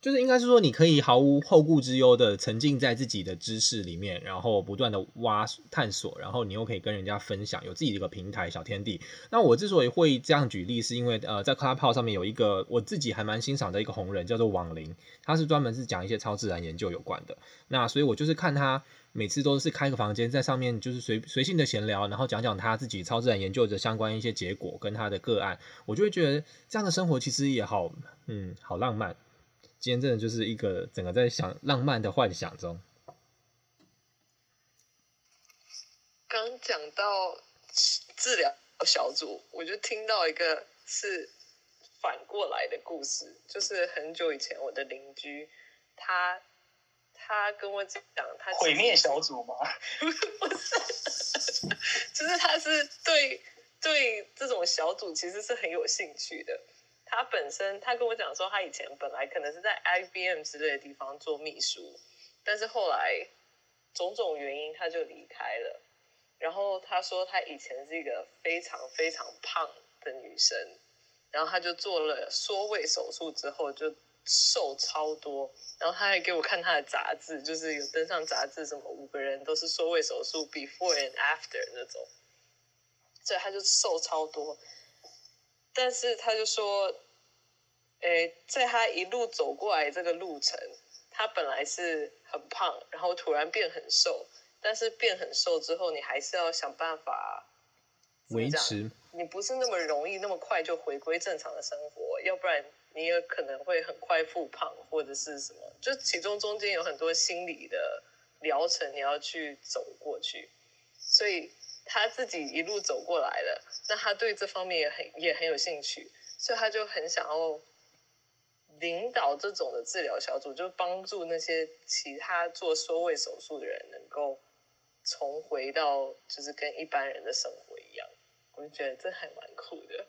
就是应该是说，你可以毫无后顾之忧的沉浸在自己的知识里面，然后不断的挖探索，然后你又可以跟人家分享，有自己的一个平台小天地。那我之所以会这样举例，是因为呃，在 Clubhouse 上面有一个我自己还蛮欣赏的一个红人，叫做网林，他是专门是讲一些超自然研究有关的。那所以我就是看他每次都是开个房间，在上面就是随随性的闲聊，然后讲讲他自己超自然研究的相关一些结果跟他的个案，我就会觉得这样的生活其实也好，嗯，好浪漫。今天真的就是一个整个在想浪漫的幻想中。刚讲到治疗小组，我就听到一个是反过来的故事，就是很久以前我的邻居，他他跟我讲，他毁灭小组吗？不是，就是他是对对这种小组其实是很有兴趣的。他本身，他跟我讲说，他以前本来可能是在 IBM 之类的地方做秘书，但是后来种种原因他就离开了。然后他说，他以前是一个非常非常胖的女生，然后他就做了缩胃手术之后就瘦超多。然后他还给我看他的杂志，就是有登上杂志，什么五个人都是缩胃手术 before and after 那种，所以他就瘦超多。但是他就说，诶，在他一路走过来这个路程，他本来是很胖，然后突然变很瘦，但是变很瘦之后，你还是要想办法维持，你不是那么容易那么快就回归正常的生活，要不然你也可能会很快复胖或者是什么，就其中中间有很多心理的疗程你要去走过去，所以。他自己一路走过来了，那他对这方面也很也很有兴趣，所以他就很想要领导这种的治疗小组，就帮助那些其他做缩胃手术的人能够重回到就是跟一般人的生活一样。我就觉得这还蛮酷的。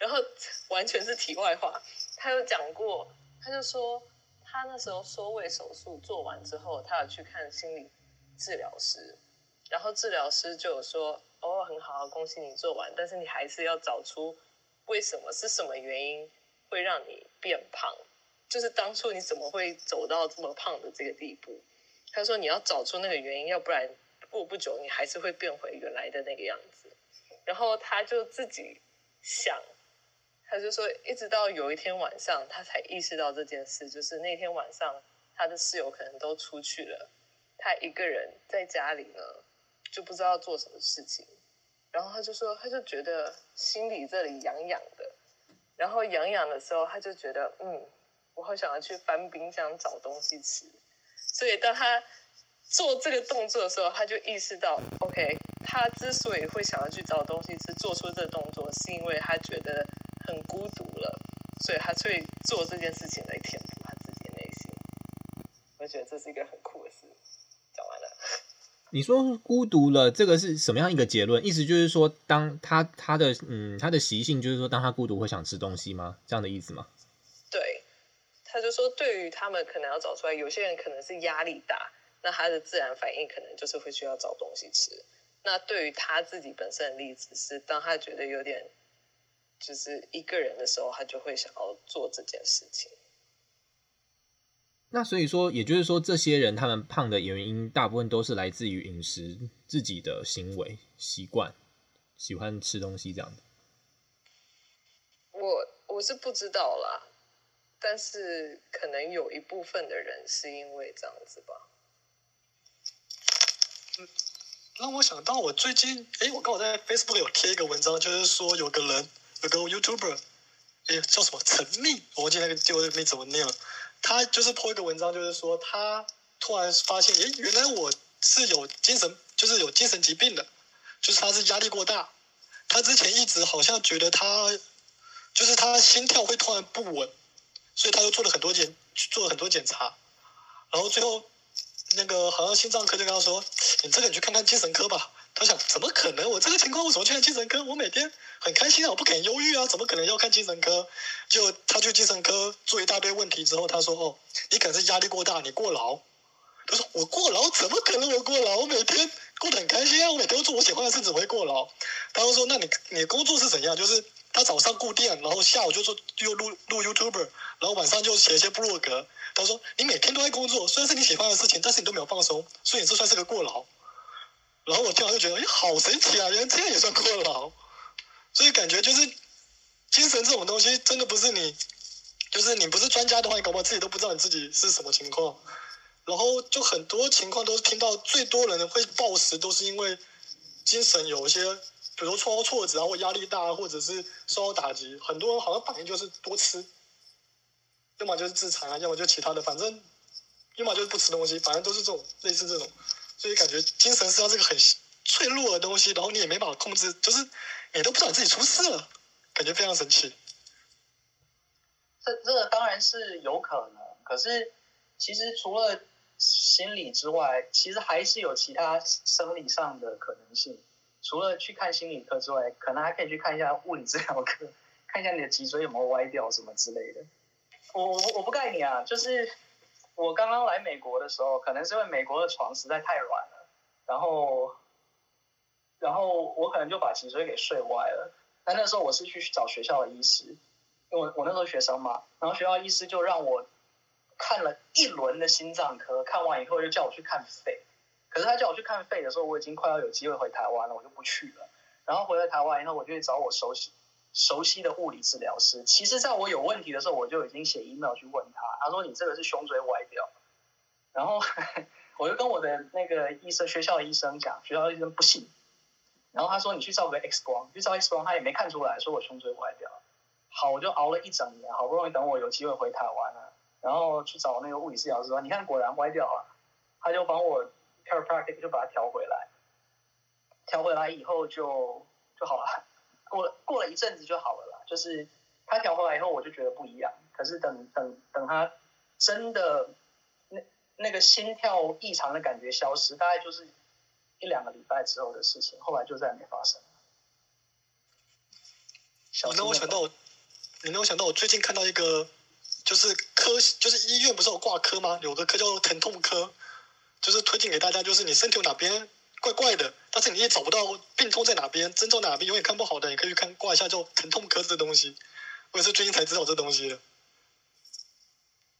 然后 完全是题外话，他有讲过，他就说他那时候缩胃手术做完之后，他有去看心理治疗师。然后治疗师就有说：“哦，很好，恭喜你做完，但是你还是要找出为什么是什么原因会让你变胖，就是当初你怎么会走到这么胖的这个地步？”他说：“你要找出那个原因，要不然过不久你还是会变回原来的那个样子。”然后他就自己想，他就说，一直到有一天晚上，他才意识到这件事，就是那天晚上他的室友可能都出去了，他一个人在家里呢。就不知道做什么事情，然后他就说，他就觉得心里这里痒痒的，然后痒痒的时候，他就觉得，嗯，我好想要去翻冰箱找东西吃。所以当他做这个动作的时候，他就意识到，OK，他之所以会想要去找东西吃，做出这个动作，是因为他觉得很孤独了，所以他会做这件事情来填补他自己的内心。我觉得这是一个很酷的事。讲完了。你说孤独了，这个是什么样一个结论？意思就是说，当他他的嗯他的习性就是说，当他孤独会想吃东西吗？这样的意思吗？对，他就说，对于他们可能要找出来，有些人可能是压力大，那他的自然反应可能就是会需要找东西吃。那对于他自己本身的例子是，当他觉得有点就是一个人的时候，他就会想要做这件事情。那所以说，也就是说，这些人他们胖的原因，大部分都是来自于饮食自己的行为习惯，喜欢吃东西这样的。我我是不知道啦，但是可能有一部分的人是因为这样子吧。嗯，让我想到我最近，哎，我刚好在 Facebook 有贴一个文章，就是说有个人有个 YouTuber，哎，叫什么陈密，我忘记那个就那个怎么念了。他就是 po 一个文章，就是说他突然发现，诶，原来我是有精神，就是有精神疾病的，就是他是压力过大。他之前一直好像觉得他，就是他心跳会突然不稳，所以他又做了很多检，做了很多检查，然后最后那个好像心脏科就跟他说：“你这个你去看看精神科吧。”他想：“怎么可能？我这个情况，我怎么去看精神科？我每天很开心啊，我不可能忧郁啊，怎么可能要看精神科？”就他去精神科做一大堆问题之后，他说：“哦，你可能是压力过大，你过劳。”他说：“我过劳？怎么可能我过劳？我每天过得很开心啊，我每天都做我喜欢的事，怎么会过劳？”他就说：“那你你工作是怎样？就是他早上顾店，然后下午就做又录录 YouTuber，然后晚上就写一些部落格。”他说：“你每天都在工作，虽然是你喜欢的事情，但是你都没有放松，所以你这算是个过劳。”然后我听完就觉得，哎，好神奇啊！原来这样也算过劳。所以感觉就是精神这种东西，真的不是你，就是你不是专家的话，你搞不好自己都不知道你自己是什么情况。然后就很多情况都是听到最多人会暴食，都是因为精神有一些，比如说挫挫折啊，或压力大，或者是受到打击。很多人好像反应就是多吃。要么就是自残啊，要么就其他的，反正，要么就是不吃东西，反正都是这种类似这种，所以感觉精神是要这个很脆弱的东西，然后你也没办法控制，就是你都不知道自己出事了，感觉非常神奇。这这个当然是有可能，可是其实除了心理之外，其实还是有其他生理上的可能性。除了去看心理科之外，可能还可以去看一下物理治疗科，看一下你的脊椎有没有歪掉什么之类的。我我我不盖你啊，就是我刚刚来美国的时候，可能是因为美国的床实在太软了，然后，然后我可能就把脊椎给睡歪了。但那时候我是去找学校的医师，因为我我那时候学生嘛，然后学校医师就让我看了一轮的心脏科，看完以后就叫我去看肺。可是他叫我去看肺的时候，我已经快要有机会回台湾了，我就不去了。然后回来台湾以后，我就去找我熟悉。熟悉的物理治疗师，其实在我有问题的时候，我就已经写 email 去问他。他说：“你这个是胸椎歪掉。”然后 我就跟我的那个医生，学校的医生讲，学校的医生不信。然后他说：“你去照个 X 光，去照 X 光，他也没看出来，说我胸椎歪掉。”好，我就熬了一整年，好不容易等我有机会回台湾了，然后去找那个物理治疗师说：“你看，果然歪掉了。”他就帮我 chiropractic 就把它调回来，调回来以后就就好了。过了过了一阵子就好了啦，就是他调回来以后，我就觉得不一样。可是等等等他真的那那个心跳异常的感觉消失，大概就是一两个礼拜之后的事情，后来就再也没发生了。你让我想到，你让我想到，我最近看到一个，就是科，就是医院不是有挂科吗？有个科叫做疼痛科，就是推荐给大家，就是你身体有哪边。怪怪的，但是你也找不到病痛在哪边，症状哪边永远看不好的，你可以去看挂一下叫疼痛科这东西。我也是最近才知道这东西的。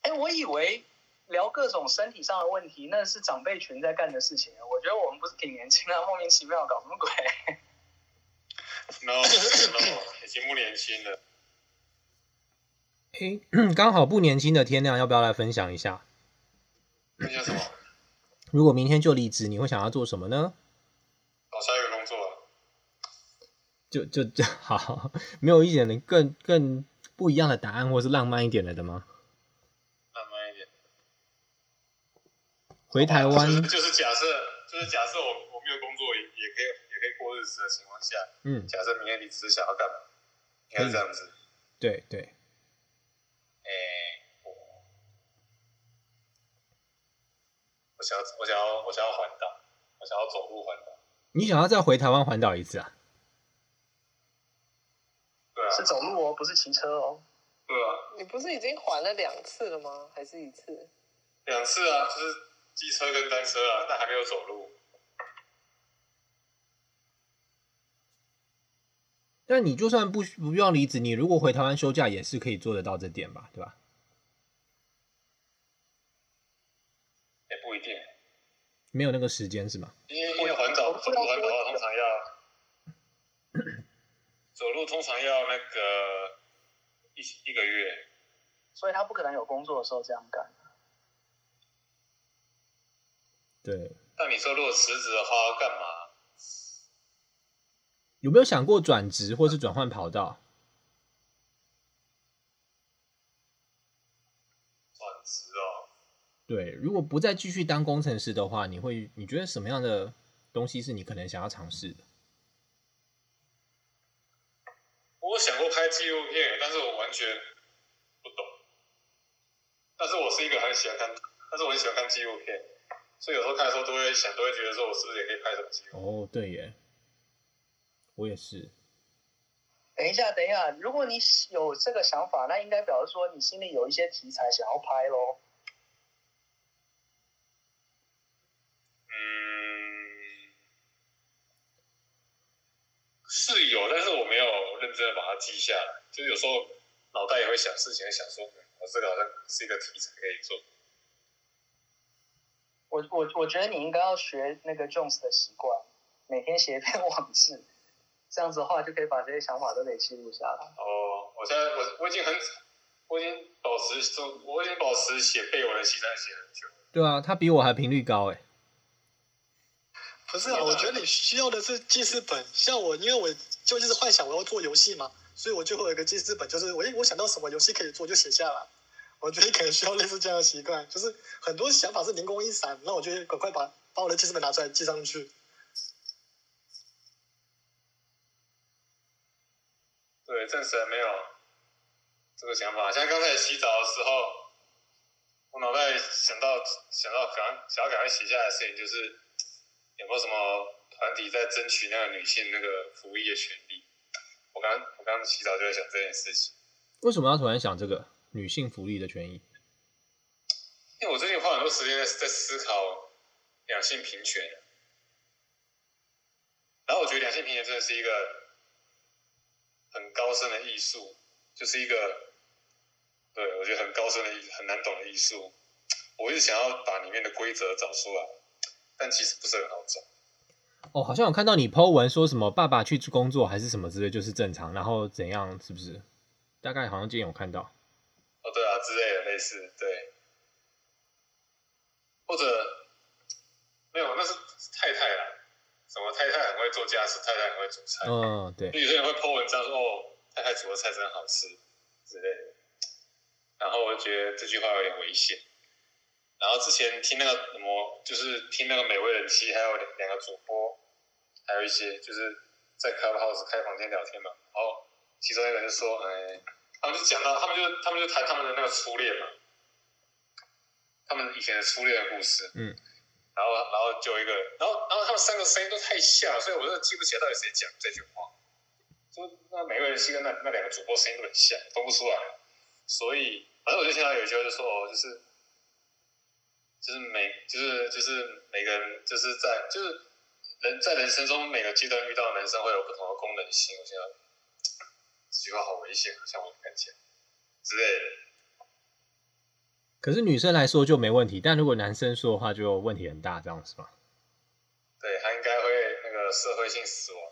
哎，我以为聊各种身体上的问题，那是长辈群在干的事情。我觉得我们不是挺年轻的，莫名其妙搞什么鬼？No No，已经不年轻了。哎，刚好不年轻的天亮，要不要来分享一下？分享什么？如果明天就离职，你会想要做什么呢？找下一个工作。就就就好，没有一点的更更不一样的答案，或是浪漫一点的的吗？浪漫一点。回台湾。就是，就是假设，就是假设我我没有工作，也也可以也可以过日子的情况下，嗯，假设明天离职想要干嘛？应该是这样子。对对。我想要，我想要，我想要环岛，我想要走路环岛。你想要再回台湾环岛一次啊？对啊，是走路哦，不是骑车哦。对啊。你不是已经环了两次了吗？还是一次？两次啊，就是机车跟单车啊，但还没有走路。但你就算不不用离职，你如果回台湾休假，也是可以做得到这点吧？对吧？没有那个时间是吗？因为因为环岛走路环岛的话，通常要走路，通常要那个一一个月，所以他不可能有工作的时候这样干。对。那你说如果辞职的话，要干嘛？有没有想过转职或是转换跑道？对，如果不再继续当工程师的话，你会你觉得什么样的东西是你可能想要尝试的？我想过拍纪录片，但是我完全不懂。但是我是一个很喜欢看，但是我很喜欢看纪录片。所以有时候看的时候都会想，都会觉得说，我是不是也可以拍什么纪录？哦，对耶，我也是。等一下，等一下，如果你有这个想法，那应该表示说你心里有一些题材想要拍喽。是有，但是我没有认真的把它记下来。就是有时候脑袋也会想事情，想说，嗯，我这个好像是一个题材可以做。我我我觉得你应该要学那个 Jones 的习惯，每天写一篇网志，这样子的话就可以把这些想法都给记录下来。哦，我现在我我已经很，我已经保持中，我已经保持写备文的习惯写很久。对啊，他比我还频率高哎。不是啊，我觉得你需要的是记事本。像我，因为我就一直幻想我要做游戏嘛，所以我就会有一个记事本，就是我我想到什么游戏可以做就写下来。我觉得可能需要类似这样的习惯，就是很多想法是灵光一闪，那我就赶快把把我的记事本拿出来记上去。对，暂时还没有这个想法。像刚才洗澡的时候，我脑袋想到想到赶想要赶快写下来的事情，就是有没有什么团体在争取那个女性那个福利的权利？我刚我刚洗澡就在想这件事情。为什么要突然想这个？女性福利的权益，因为我最近花很多时间在在思考两性平权，然后我觉得两性平权真的是一个很高深的艺术，就是一个对我觉得很高深的很难懂的艺术。我一直想要把里面的规则找出来，但其实不是很好找。哦，好像有看到你 po 文说什么爸爸去工作还是什么之类，就是正常，然后怎样，是不是？大概好像今天有看到。哦，对啊，之类的类似，对，或者没有，那是太太啦，什么太太很会做家事，太太很会煮菜，嗯、哦，对，有些人会 po 文章说，哦，太太煮的菜真好吃之类的，然后我就觉得这句话有点危险。然后之前听那个什么，就是听那个美味人妻，还有两两个主播，还有一些就是在 Clubhouse 开房间聊天嘛，然后其中一个人就说，哎。他们就讲到，他们就他们就谈他们的那个初恋嘛，他们以前的初恋的故事。嗯。然后，然后就一个，然后，然后他们三个声音都太像，所以我真的记不起来到底谁讲这句话。就那美味人是跟那那两个主播声音都很像，分不出来。所以，反正我就听到有一句话就说哦，就是，就是每，就是就是每个人就是在就是人在人生中每个阶段遇到的男生会有不同的功能性，我觉得。这句话好危险，像我看起来之类的。可是女生来说就没问题，但如果男生说的话就问题很大，这样是吗？对，他应该会那个社会性死亡。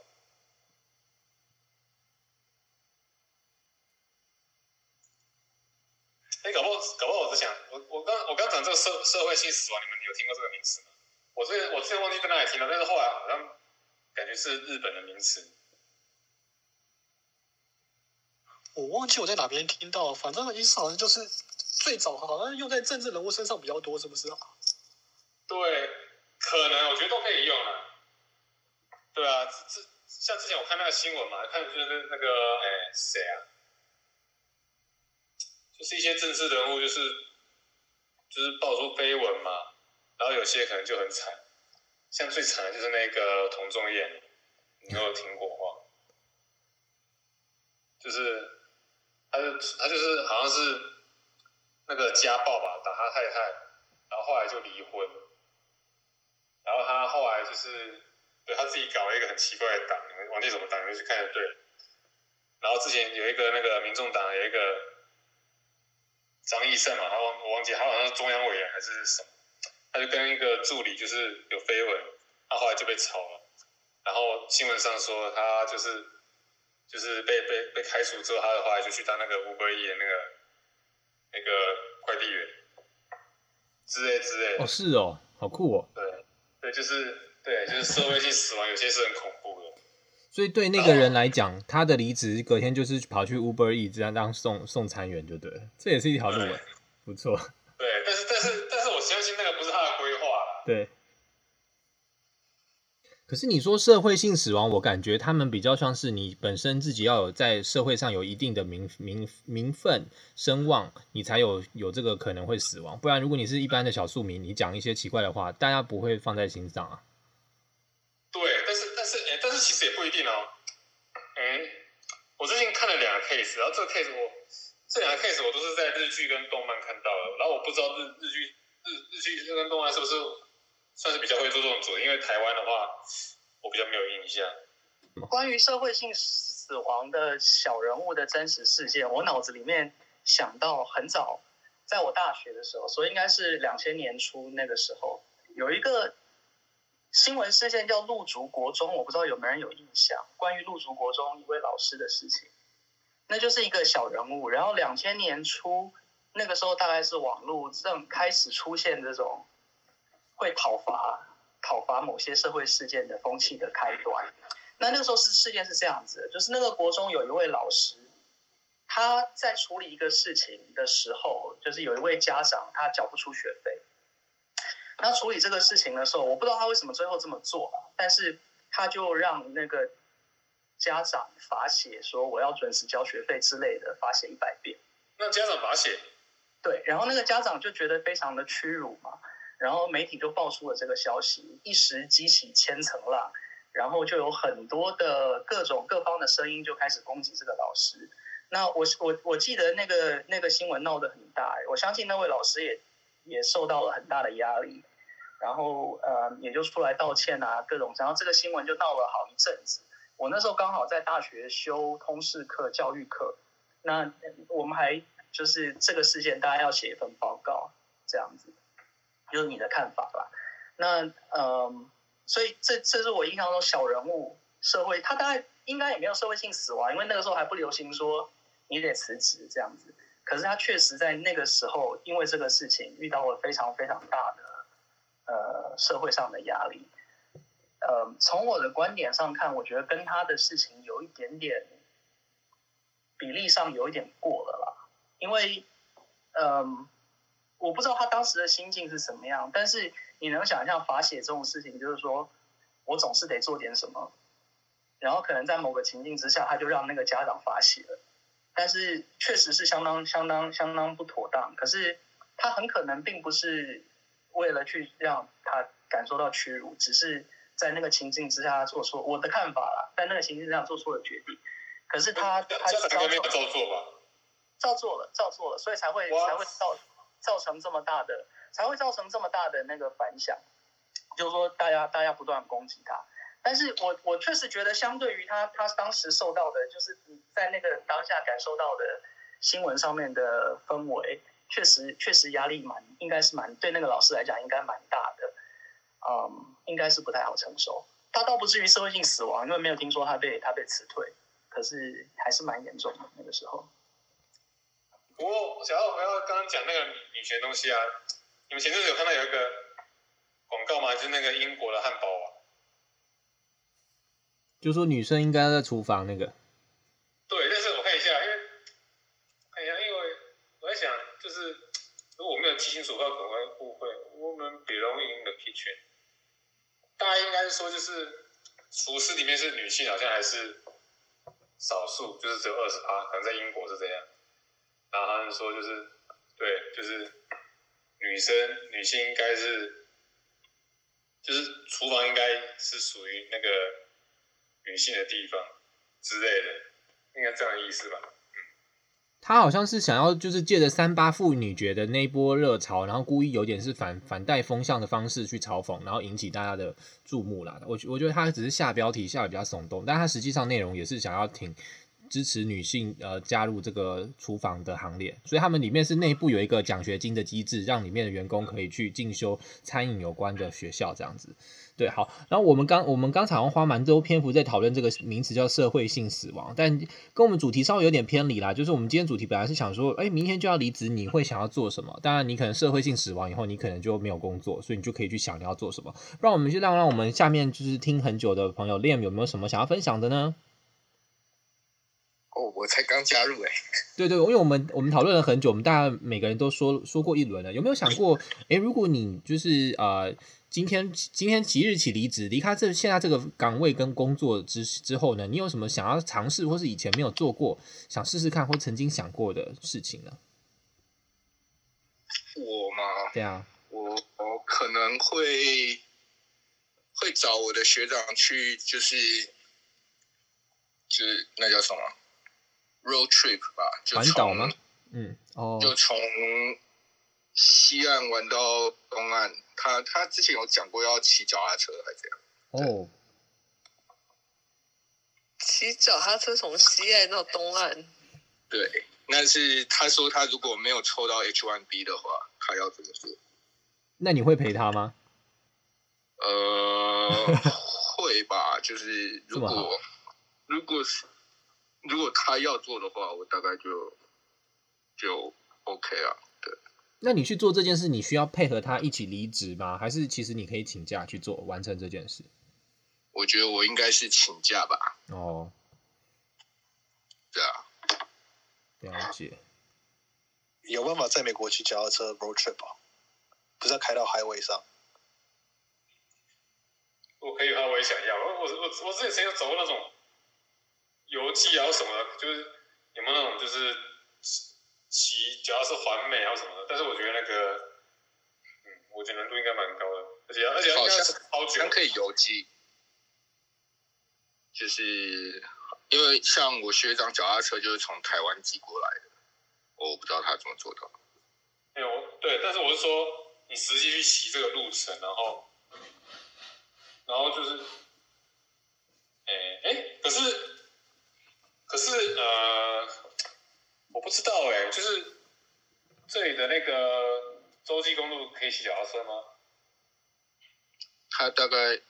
哎，搞不好，搞不好，我只想，我我刚我刚讲这个社社会性死亡，你们有听过这个名词吗？我之前我之前忘记在哪里听了，但是后来好像感觉是日本的名词。我忘记我在哪边听到，反正意思好像就是最早好像用在政治人物身上比较多，是不是啊？对，可能我觉得都可以用啊。对啊，这像之前我看那个新闻嘛，看就是那个哎谁啊，就是一些政治人物就是就是爆出绯闻嘛，然后有些可能就很惨，像最惨的就是那个童仲彦，你有没有听过话？就是。他就他就是好像是那个家暴吧，打他太太，然后后来就离婚，然后他后来就是对他自己搞了一个很奇怪的党，你们忘记什么党，你们去看就对。然后之前有一个那个民众党有一个张义胜嘛，他忘我忘记他好像是中央委员还是什么，他就跟一个助理就是有绯闻，他后来就被炒了，然后新闻上说他就是。就是被被被开除之后，他的话就去当那个 Uber 的那个那个快递员之类之类。哦，是哦，好酷哦。对对，就是对，就是社会性死亡，有些是很恐怖的。所以对那个人来讲，他的离职隔天就是跑去 Uber Eats 这样当送送餐员就对了，这也是一条路，不错。对，但是但是但是我相信那个不是他的规划。对。可是你说社会性死亡，我感觉他们比较像是你本身自己要有在社会上有一定的名名名分声望，你才有有这个可能会死亡。不然，如果你是一般的小庶民，你讲一些奇怪的话，大家不会放在心上啊。对，但是但是哎，但是其实也不一定哦。我最近看了两个 case，然后这个 case 我这两个 case 我都是在日剧跟动漫看到的，然后我不知道日日剧日日剧跟动漫是不是。算是比较会做这种主，因为台湾的话，我比较没有印象。关于社会性死亡的小人物的真实事件，我脑子里面想到很早，在我大学的时候，所以应该是两千年初那个时候，有一个新闻事件叫陆竹国中，我不知道有没有人有印象，关于陆竹国中一位老师的事情，那就是一个小人物。然后两千年初那个时候，大概是网络正开始出现这种。会讨伐、讨伐某些社会事件的风气的开端。那那个时候是事件是这样子的，就是那个国中有一位老师，他在处理一个事情的时候，就是有一位家长他缴不出学费。那处理这个事情的时候，我不知道他为什么最后这么做，但是他就让那个家长罚写说我要准时交学费之类的，罚写一百遍。那家长罚写？对，然后那个家长就觉得非常的屈辱嘛。然后媒体就爆出了这个消息，一时激起千层浪，然后就有很多的各种各方的声音就开始攻击这个老师。那我我我记得那个那个新闻闹得很大，我相信那位老师也也受到了很大的压力，然后呃也就出来道歉啊，各种，然后这个新闻就闹了好一阵子。我那时候刚好在大学修通识课、教育课，那我们还就是这个事件，大家要写一份报告这样子。就是你的看法吧。那嗯、呃，所以这这是我印象中小人物社会，他大概应该也没有社会性死亡，因为那个时候还不流行说你得辞职这样子。可是他确实在那个时候，因为这个事情遇到了非常非常大的呃社会上的压力。呃，从我的观点上看，我觉得跟他的事情有一点点比例上有一点过了啦，因为嗯。我不知道他当时的心境是什么样，但是你能想象罚写这种事情，就是说我总是得做点什么，然后可能在某个情境之下，他就让那个家长罚写了，但是确实是相当相当相当不妥当。可是他很可能并不是为了去让他感受到屈辱，只是在那个情境之下做错。我的看法啦，在那个情境之下做错了决定。可是他他照做吧，照做了，照做了，所以才会才会造。造成这么大的，才会造成这么大的那个反响，就是说大家大家不断攻击他，但是我我确实觉得，相对于他他当时受到的，就是你在那个当下感受到的新闻上面的氛围，确实确实压力蛮，应该是蛮对那个老师来讲应该蛮大的，嗯，应该是不太好承受。他倒不至于社会性死亡，因为没有听说他被他被辞退，可是还是蛮严重的那个时候。不过，想要回到刚刚讲那个女权东西啊，你们前阵子有看到有一个广告吗？就是那个英国的汉堡王，就说女生应该在厨房那个。对，但是我看一下，因为看一下，因为我在想，就是如果我没有记清楚的话，可能会误会。Women belong in the kitchen，大家应该是说，就是厨师里面是女性，好像还是少数，就是只有二十趴，可能在英国是这样。然后他们说，就是对，就是女生女性应该是，就是厨房应该是属于那个女性的地方之类的，应该这样的意思吧？他好像是想要就是借着三八妇女节的那一波热潮，然后故意有点是反反带风向的方式去嘲讽，然后引起大家的注目啦。我我觉得他只是下标题下的比较耸动，但他实际上内容也是想要挺。支持女性呃加入这个厨房的行列，所以他们里面是内部有一个奖学金的机制，让里面的员工可以去进修餐饮有关的学校这样子。对，好，然后我们刚我们刚才花蛮多篇幅在讨论这个名词叫社会性死亡，但跟我们主题稍微有点偏离啦。就是我们今天主题本来是想说，哎，明天就要离职，你会想要做什么？当然，你可能社会性死亡以后，你可能就没有工作，所以你就可以去想你要做什么。让我们就让让我们下面就是听很久的朋友 Liam 有没有什么想要分享的呢？哦，我才刚加入哎。对对，因为我们我们讨论了很久，我们大家每个人都说说过一轮了。有没有想过，哎，如果你就是呃今天今天即日起离职，离开这现在这个岗位跟工作之之后呢，你有什么想要尝试或是以前没有做过，想试试看或曾经想过的事情呢？我吗？对啊，我我可能会会找我的学长去，就是就是那叫什么 road trip 吧，就从岛吗？嗯，哦，就从西岸玩到东岸。他他之前有讲过要骑脚踏车还是这样？哦，骑脚踏车从西岸到东岸。对，但是他说他如果没有抽到 H1B 的话，他要怎么做？那你会陪他吗？呃，会吧，就是如果如果是如果他要做的话，我大概就就 OK 啊。对那你去做这件事，你需要配合他一起离职吗？还是其实你可以请假去做完成这件事？我觉得我应该是请假吧。哦，对啊，了解。有办法在美国骑脚踏车 road trip 啊？不是要开到 highway 上？我可以啊，我也想要。我我我我之前曾经走过那种游记啊什么的，就是有没有那种就是。骑主要是环美啊什么的，但是我觉得那个，嗯，我觉得难度应该蛮高的，而且而且好像好久可以邮寄，就是因为像我学长脚踏车就是从台湾寄过来的，我不知道他怎么做到。没有，对，但是我是说你实际去骑这个路程，然后，然后就是，哎哎，可是可是呃。我不知道哎、欸，就是这里的那个洲际公路可以骑脚踏车吗？他大概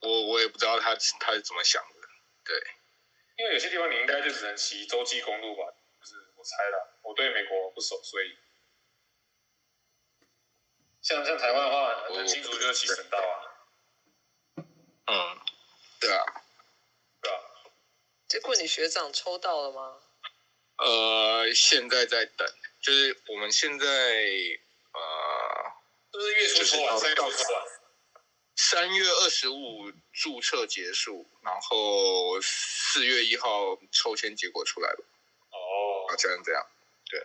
我我也不知道他他是怎么想的，对，因为有些地方你应该就只能骑洲际公路吧，就是我猜的，我对美国不熟，所以像像台湾的话，很清楚就是骑省道啊。嗯，对啊，对啊。结果你学长抽到了吗？呃，现在在等，就是我们现在呃，是不是月初抽完？三月抽完？三月二十五注册结束，然后四月一号抽签结果出来了。哦，好像这样，对。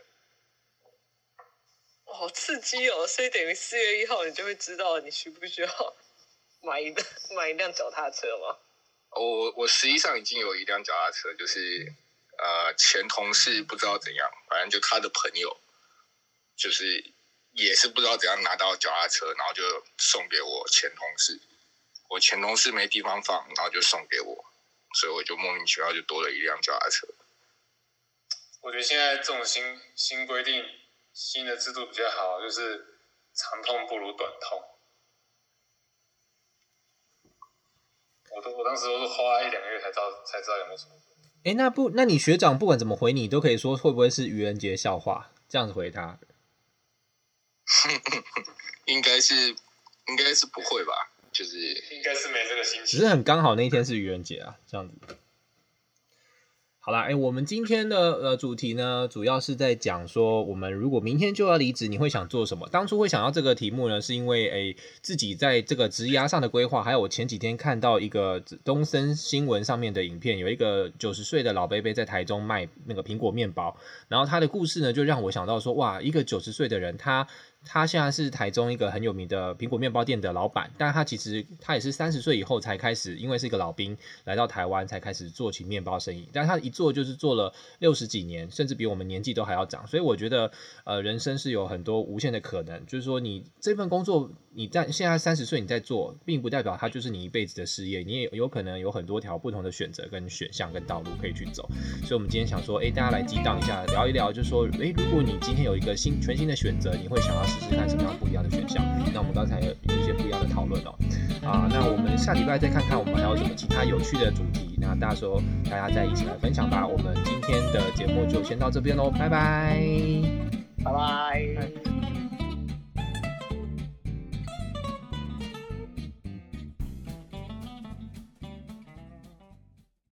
好刺激哦！所以等于四月一号你就会知道你需不需要买一辆买一辆脚踏车吗？我我实际上已经有一辆脚踏车，就是。呃，前同事不知道怎样，反正就他的朋友，就是也是不知道怎样拿到脚踏车，然后就送给我前同事。我前同事没地方放，然后就送给我，所以我就莫名其妙就多了一辆脚踏车。我觉得现在这种新新规定、新的制度比较好，就是长痛不如短痛。我都我当时都是花一两个月才知道才知道有没有什么。哎，那不，那你学长不管怎么回你，都可以说会不会是愚人节笑话这样子回他？应该是，应该是不会吧？就是应该是没这个心情，只是很刚好那一天是愚人节啊，这样子。好啦，哎，我们今天的呃主题呢，主要是在讲说，我们如果明天就要离职，你会想做什么？当初会想到这个题目呢，是因为哎自己在这个职涯上的规划，还有我前几天看到一个东森新闻上面的影片，有一个九十岁的老伯伯在台中卖那个苹果面包，然后他的故事呢，就让我想到说，哇，一个九十岁的人，他。他现在是台中一个很有名的苹果面包店的老板，但他其实他也是三十岁以后才开始，因为是一个老兵来到台湾才开始做起面包生意。但他一做就是做了六十几年，甚至比我们年纪都还要长。所以我觉得，呃，人生是有很多无限的可能。就是说，你这份工作你在现在三十岁你在做，并不代表它就是你一辈子的事业。你也有可能有很多条不同的选择跟选项跟道路可以去走。所以，我们今天想说，诶，大家来激荡一下，聊一聊，就是说，诶，如果你今天有一个新全新的选择，你会想要。试试看什么样不一样的选项。那我们刚才有一些不一样的讨论哦。啊，那我们下礼拜再看看我们还有什么其他有趣的主题。那到时候大家再一起来分享吧。我们今天的节目就先到这边喽，拜拜，拜拜。